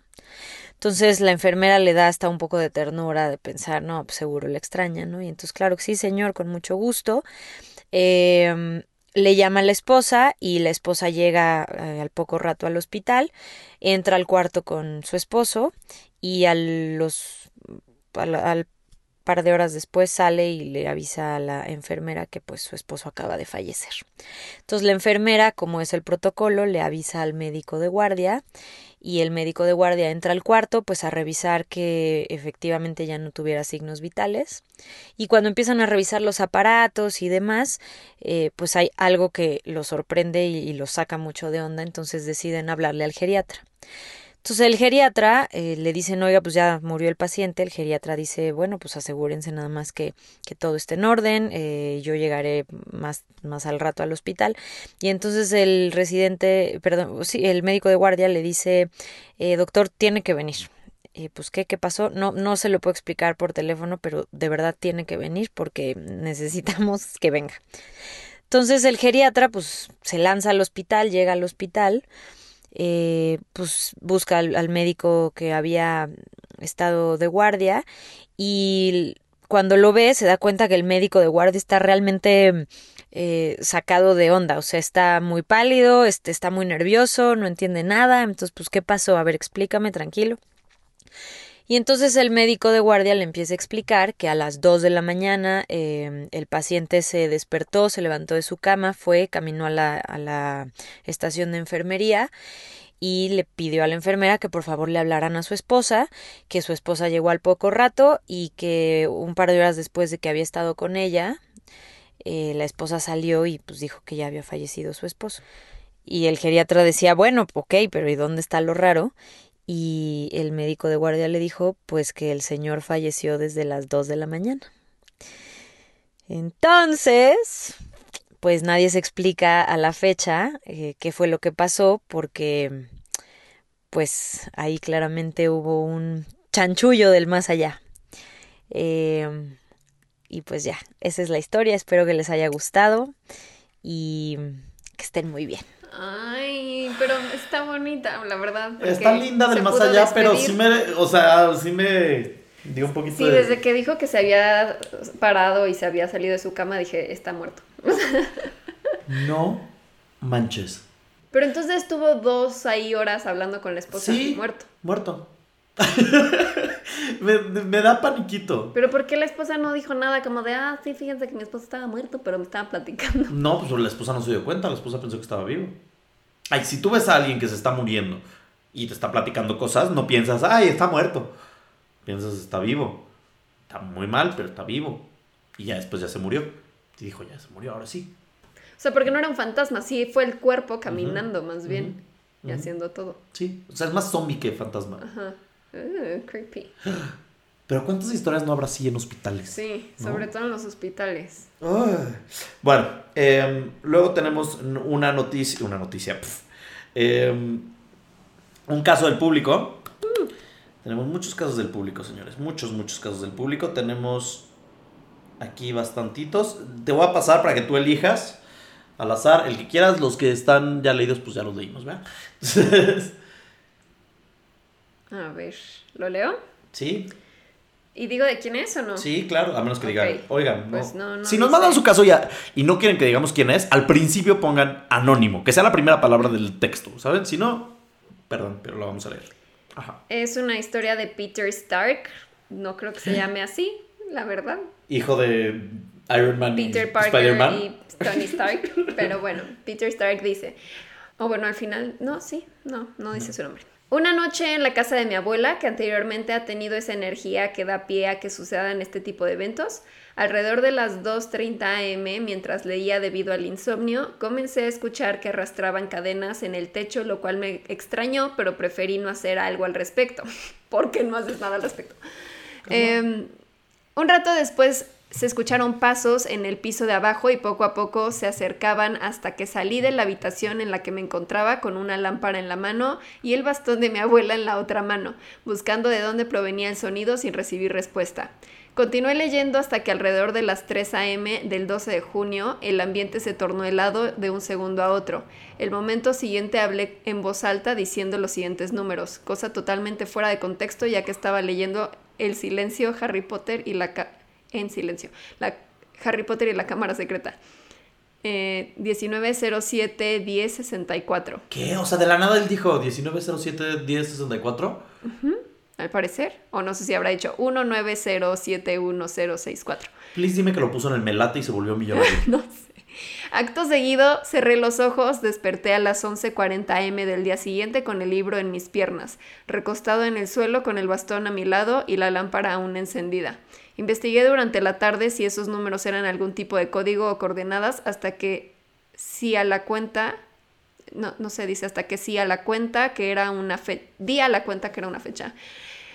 Entonces la enfermera le da hasta un poco de ternura de pensar, no, pues seguro le extraña, ¿no? Y entonces, claro sí, señor, con mucho gusto. Eh, le llama a la esposa y la esposa llega eh, al poco rato al hospital, entra al cuarto con su esposo y a los al, par de horas después sale y le avisa a la enfermera que pues su esposo acaba de fallecer. Entonces la enfermera, como es el protocolo, le avisa al médico de guardia y el médico de guardia entra al cuarto pues a revisar que efectivamente ya no tuviera signos vitales y cuando empiezan a revisar los aparatos y demás eh, pues hay algo que lo sorprende y, y lo saca mucho de onda entonces deciden hablarle al geriatra entonces el geriatra eh, le dice, oiga, pues ya murió el paciente. El geriatra dice, bueno, pues asegúrense nada más que, que todo esté en orden. Eh, yo llegaré más, más al rato al hospital. Y entonces el residente, perdón, sí, el médico de guardia le dice, eh, doctor, tiene que venir. Eh, pues ¿qué, qué pasó, no, no se lo puedo explicar por teléfono, pero de verdad tiene que venir porque necesitamos que venga. Entonces el geriatra pues se lanza al hospital, llega al hospital eh, pues busca al, médico que había estado de guardia y cuando lo ve se da cuenta que el médico de guardia está realmente eh, sacado de onda, o sea, está muy pálido, este, está muy nervioso, no entiende nada, entonces pues ¿qué pasó? A ver, explícame, tranquilo. Y entonces el médico de guardia le empieza a explicar que a las 2 de la mañana eh, el paciente se despertó, se levantó de su cama, fue, caminó a la, a la estación de enfermería y le pidió a la enfermera que por favor le hablaran a su esposa, que su esposa llegó al poco rato y que un par de horas después de que había estado con ella, eh, la esposa salió y pues dijo que ya había fallecido su esposo. Y el geriatra decía, bueno, ok, pero ¿y dónde está lo raro? Y el médico de guardia le dijo pues que el señor falleció desde las 2 de la mañana. Entonces, pues nadie se explica a la fecha eh, qué fue lo que pasó porque pues ahí claramente hubo un chanchullo del más allá. Eh, y pues ya, esa es la historia, espero que les haya gustado y que estén muy bien. Ay, pero está bonita, la verdad. Está linda del más allá, despedir. pero sí me, o sea, sí me dio un poquito Sí, de... desde que dijo que se había parado y se había salido de su cama, dije, está muerto. no manches. Pero entonces estuvo dos ahí horas hablando con la esposa. Sí, muerto. Muerto. me, me, da paniquito. Pero ¿por qué la esposa no dijo nada? Como de, ah, sí, fíjense que mi esposo estaba muerto, pero me estaba platicando. No, pues la esposa no se dio cuenta, la esposa pensó que estaba vivo. Ay, si tú ves a alguien que se está muriendo y te está platicando cosas, no piensas, ay, está muerto. Piensas, está vivo. Está muy mal, pero está vivo. Y ya después ya se murió. Y dijo, ya se murió, ahora sí. O sea, porque no era un fantasma, sí fue el cuerpo caminando uh -huh. más bien. Uh -huh. Y haciendo todo. Sí, o sea, es más zombie que fantasma. Ajá. Uh, creepy. Pero ¿cuántas historias no habrá así en hospitales? Sí, sobre ¿no? todo en los hospitales. Bueno, eh, luego tenemos una noticia, una noticia, pf, eh, un caso del público. Uh. Tenemos muchos casos del público, señores, muchos, muchos casos del público. Tenemos aquí bastantitos. Te voy a pasar para que tú elijas al azar el que quieras. Los que están ya leídos, pues ya los leímos, ¿verdad? A ver, ¿lo leo? Sí. ¿Y digo de quién es o no? Sí, claro, a menos que digan, okay. oigan, pues no. no, no si nos mandan su caso ya y no quieren que digamos quién es, al principio pongan anónimo, que sea la primera palabra del texto, ¿saben? Si no, perdón, pero lo vamos a leer. Ajá. Es una historia de Peter Stark, no creo que se llame así, la verdad. Hijo de Iron Man Peter y Parker Spider-Man. y Tony Stark, pero bueno, Peter Stark dice, o oh, bueno, al final, no, sí, no, no dice su nombre. Una noche en la casa de mi abuela, que anteriormente ha tenido esa energía que da pie a que sucedan este tipo de eventos, alrededor de las 2.30 am, mientras leía debido al insomnio, comencé a escuchar que arrastraban cadenas en el techo, lo cual me extrañó, pero preferí no hacer algo al respecto. ¿Por qué no haces nada al respecto? Eh, un rato después se escucharon pasos en el piso de abajo y poco a poco se acercaban hasta que salí de la habitación en la que me encontraba con una lámpara en la mano y el bastón de mi abuela en la otra mano, buscando de dónde provenía el sonido sin recibir respuesta. Continué leyendo hasta que alrededor de las 3 a.m. del 12 de junio el ambiente se tornó helado de un segundo a otro. El momento siguiente hablé en voz alta diciendo los siguientes números, cosa totalmente fuera de contexto ya que estaba leyendo El silencio, Harry Potter y la... en silencio. La Harry Potter y la cámara secreta. Eh, 1907 1064. ¿Qué? O sea, de la nada él dijo 1907 1064. al parecer. O no sé si habrá dicho 19071064. Please dime que lo puso en el melate y se volvió millonario. no sé. Acto seguido, cerré los ojos, desperté a las 11.40 am del día siguiente con el libro en mis piernas, recostado en el suelo con el bastón a mi lado y la lámpara aún encendida. Investigué durante la tarde si esos números eran algún tipo de código o coordenadas hasta que sí a la cuenta, no, no se dice hasta que sí a la cuenta que era una fecha, di a la cuenta que era una fecha.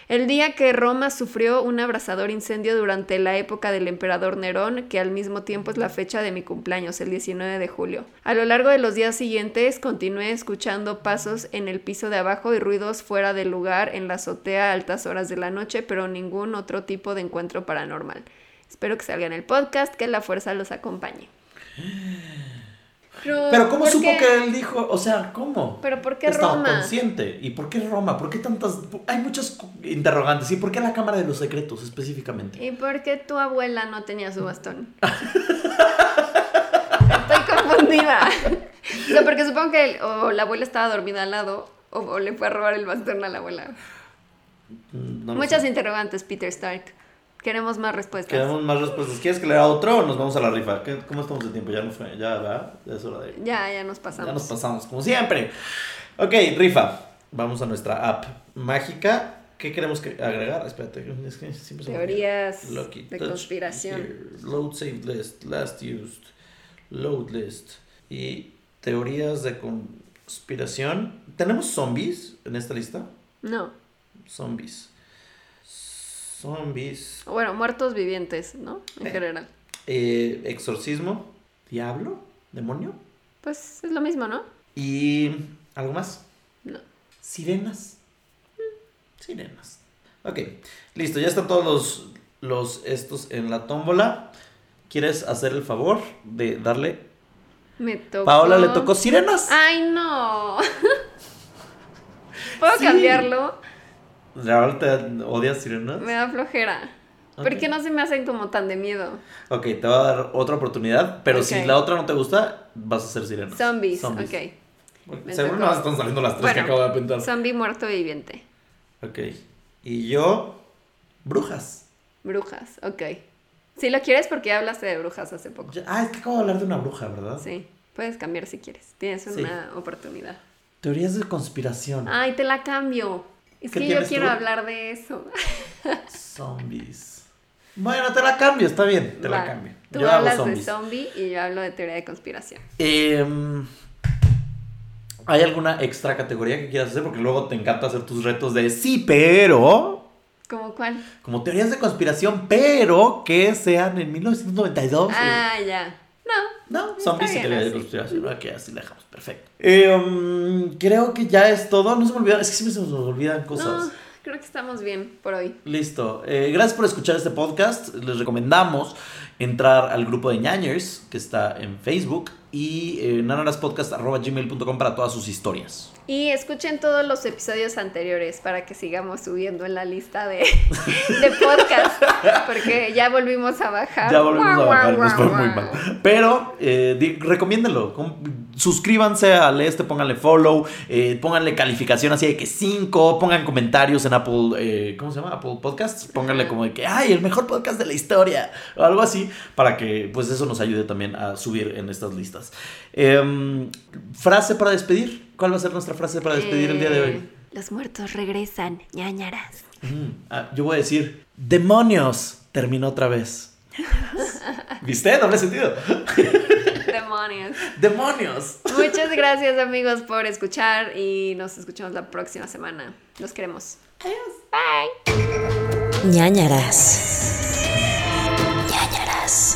El día que Roma sufrió un abrasador incendio durante la época del emperador Nerón, que al mismo tiempo es la fecha de mi cumpleaños, el 19 de julio. A lo largo de los días siguientes continué escuchando pasos en el piso de abajo y ruidos fuera del lugar en la azotea a altas horas de la noche, pero ningún otro tipo de encuentro paranormal. Espero que salga en el podcast, que la fuerza los acompañe. Pero ¿cómo ¿por supo qué? que él dijo? O sea, ¿cómo? ¿Pero por qué Estaba Roma? consciente. ¿Y por qué Roma? ¿Por qué tantas...? Hay muchas interrogantes. ¿Y por qué la Cámara de los Secretos específicamente? ¿Y por qué tu abuela no tenía su bastón? Estoy confundida. O sea, porque supongo que el- o la abuela estaba dormida al lado o, o le fue a robar el bastón a la abuela. Mm, No Muchas sé. interrogantes, Peter Stark. Queremos más respuestas. Queremos más respuestas. ¿Quieres que lea otro o nos vamos a la rifa? ¿Qué- ¿Cómo estamos de tiempo? Ya no fue. Ya, ¿verdad? Ya es hora de... Ya, ya nos pasamos. Ya nos pasamos, como siempre. Ok, rifa. Vamos a nuestra app mágica. ¿Qué queremos que agregar? Espérate, es que siempre. Teorías de conspiración. here. Load saved list, last used, load list. Y teorías de conspiración. ¿Tenemos zombies en esta lista? No. Zombies. Zombies. Bueno, muertos vivientes, ¿no? En Eh. general. Eh, exorcismo. Diablo. Demonio. Pues es lo mismo, ¿no? Y. ¿Algo más? No. Sirenas. Sirenas. Ok, listo, ya están todos los, los estos en la tómbola. ¿Quieres hacer el favor de darle? Me tocó. Paola le tocó sirenas. ¡Ay, no! ¿Puedo Sí. cambiarlo? ¿Realmente te odias sirenas? Me da flojera. Ok. Porque no se me hacen como tan de miedo. Ok, te va a dar otra oportunidad, pero si la otra no te gusta, vas a hacer sirenas. Zombies, ok. ok. Me Seguro no están saliendo las tres que Bueno, acabo de apuntar. Zombie muerto viviente. Ok, y yo, brujas. Brujas, ok. Si lo quieres porque ya hablaste de brujas hace poco. Ya- Ah, es que acabo de hablar de una bruja, ¿verdad? Sí, puedes cambiar si quieres. Tienes Sí. una oportunidad. Teorías de conspiración. Ay, te la cambio. Es ¿Qué que yo quiero tú? hablar de eso. Zombies. Bueno, te la cambio, está bien, te la cambio. Tú yo hablas de zombie y yo hablo de teoría de conspiración. Em, ¿Hay alguna extra categoría que quieras hacer? Porque luego te encanta hacer tus retos de sí, pero. ¿Cómo cuál? Como teorías de conspiración, pero que sean en 1992. Ah, ya. No. Zombies y bien teorías de así. conspiración. Ok, así la dejamos, perfecto. Em, creo que ya es todo. No se me olvidan, es que siempre se nos olvidan cosas. No, creo que estamos bien por hoy. Listo. Eh, gracias por escuchar este podcast. Les recomendamos entrar al grupo de ñañers que está en Facebook y eh, nanaraspodcast.gmail.com para todas sus historias. Y escuchen todos los episodios anteriores para que sigamos subiendo en la lista de, de podcast. Porque ya volvimos a bajar. Ya volvimos a bajar, nos fue muy mal. Pero eh, recomiéndenlo. Suscríbanse al este, pónganle follow, eh, pónganle calificación así de que 5, pongan comentarios en Apple, eh, ¿cómo se llama? Apple Podcasts. Pónganle como de que, ay, el mejor podcast de la historia, o algo así, para que pues eso nos ayude también a subir en estas listas. Em, frase para despedir. ¿Cuál va a ser nuestra frase para despedir el día de hoy? Eh, Los muertos regresan, ñañaras. Mm, ah, yo voy a decir, demonios, terminó otra vez. ¿Viste? Doble sentido. Demonios. Demonios. Muchas gracias amigos por escuchar y nos escuchamos la próxima semana. Los queremos. Adiós. Bye. Ñañaras. Ñañaras.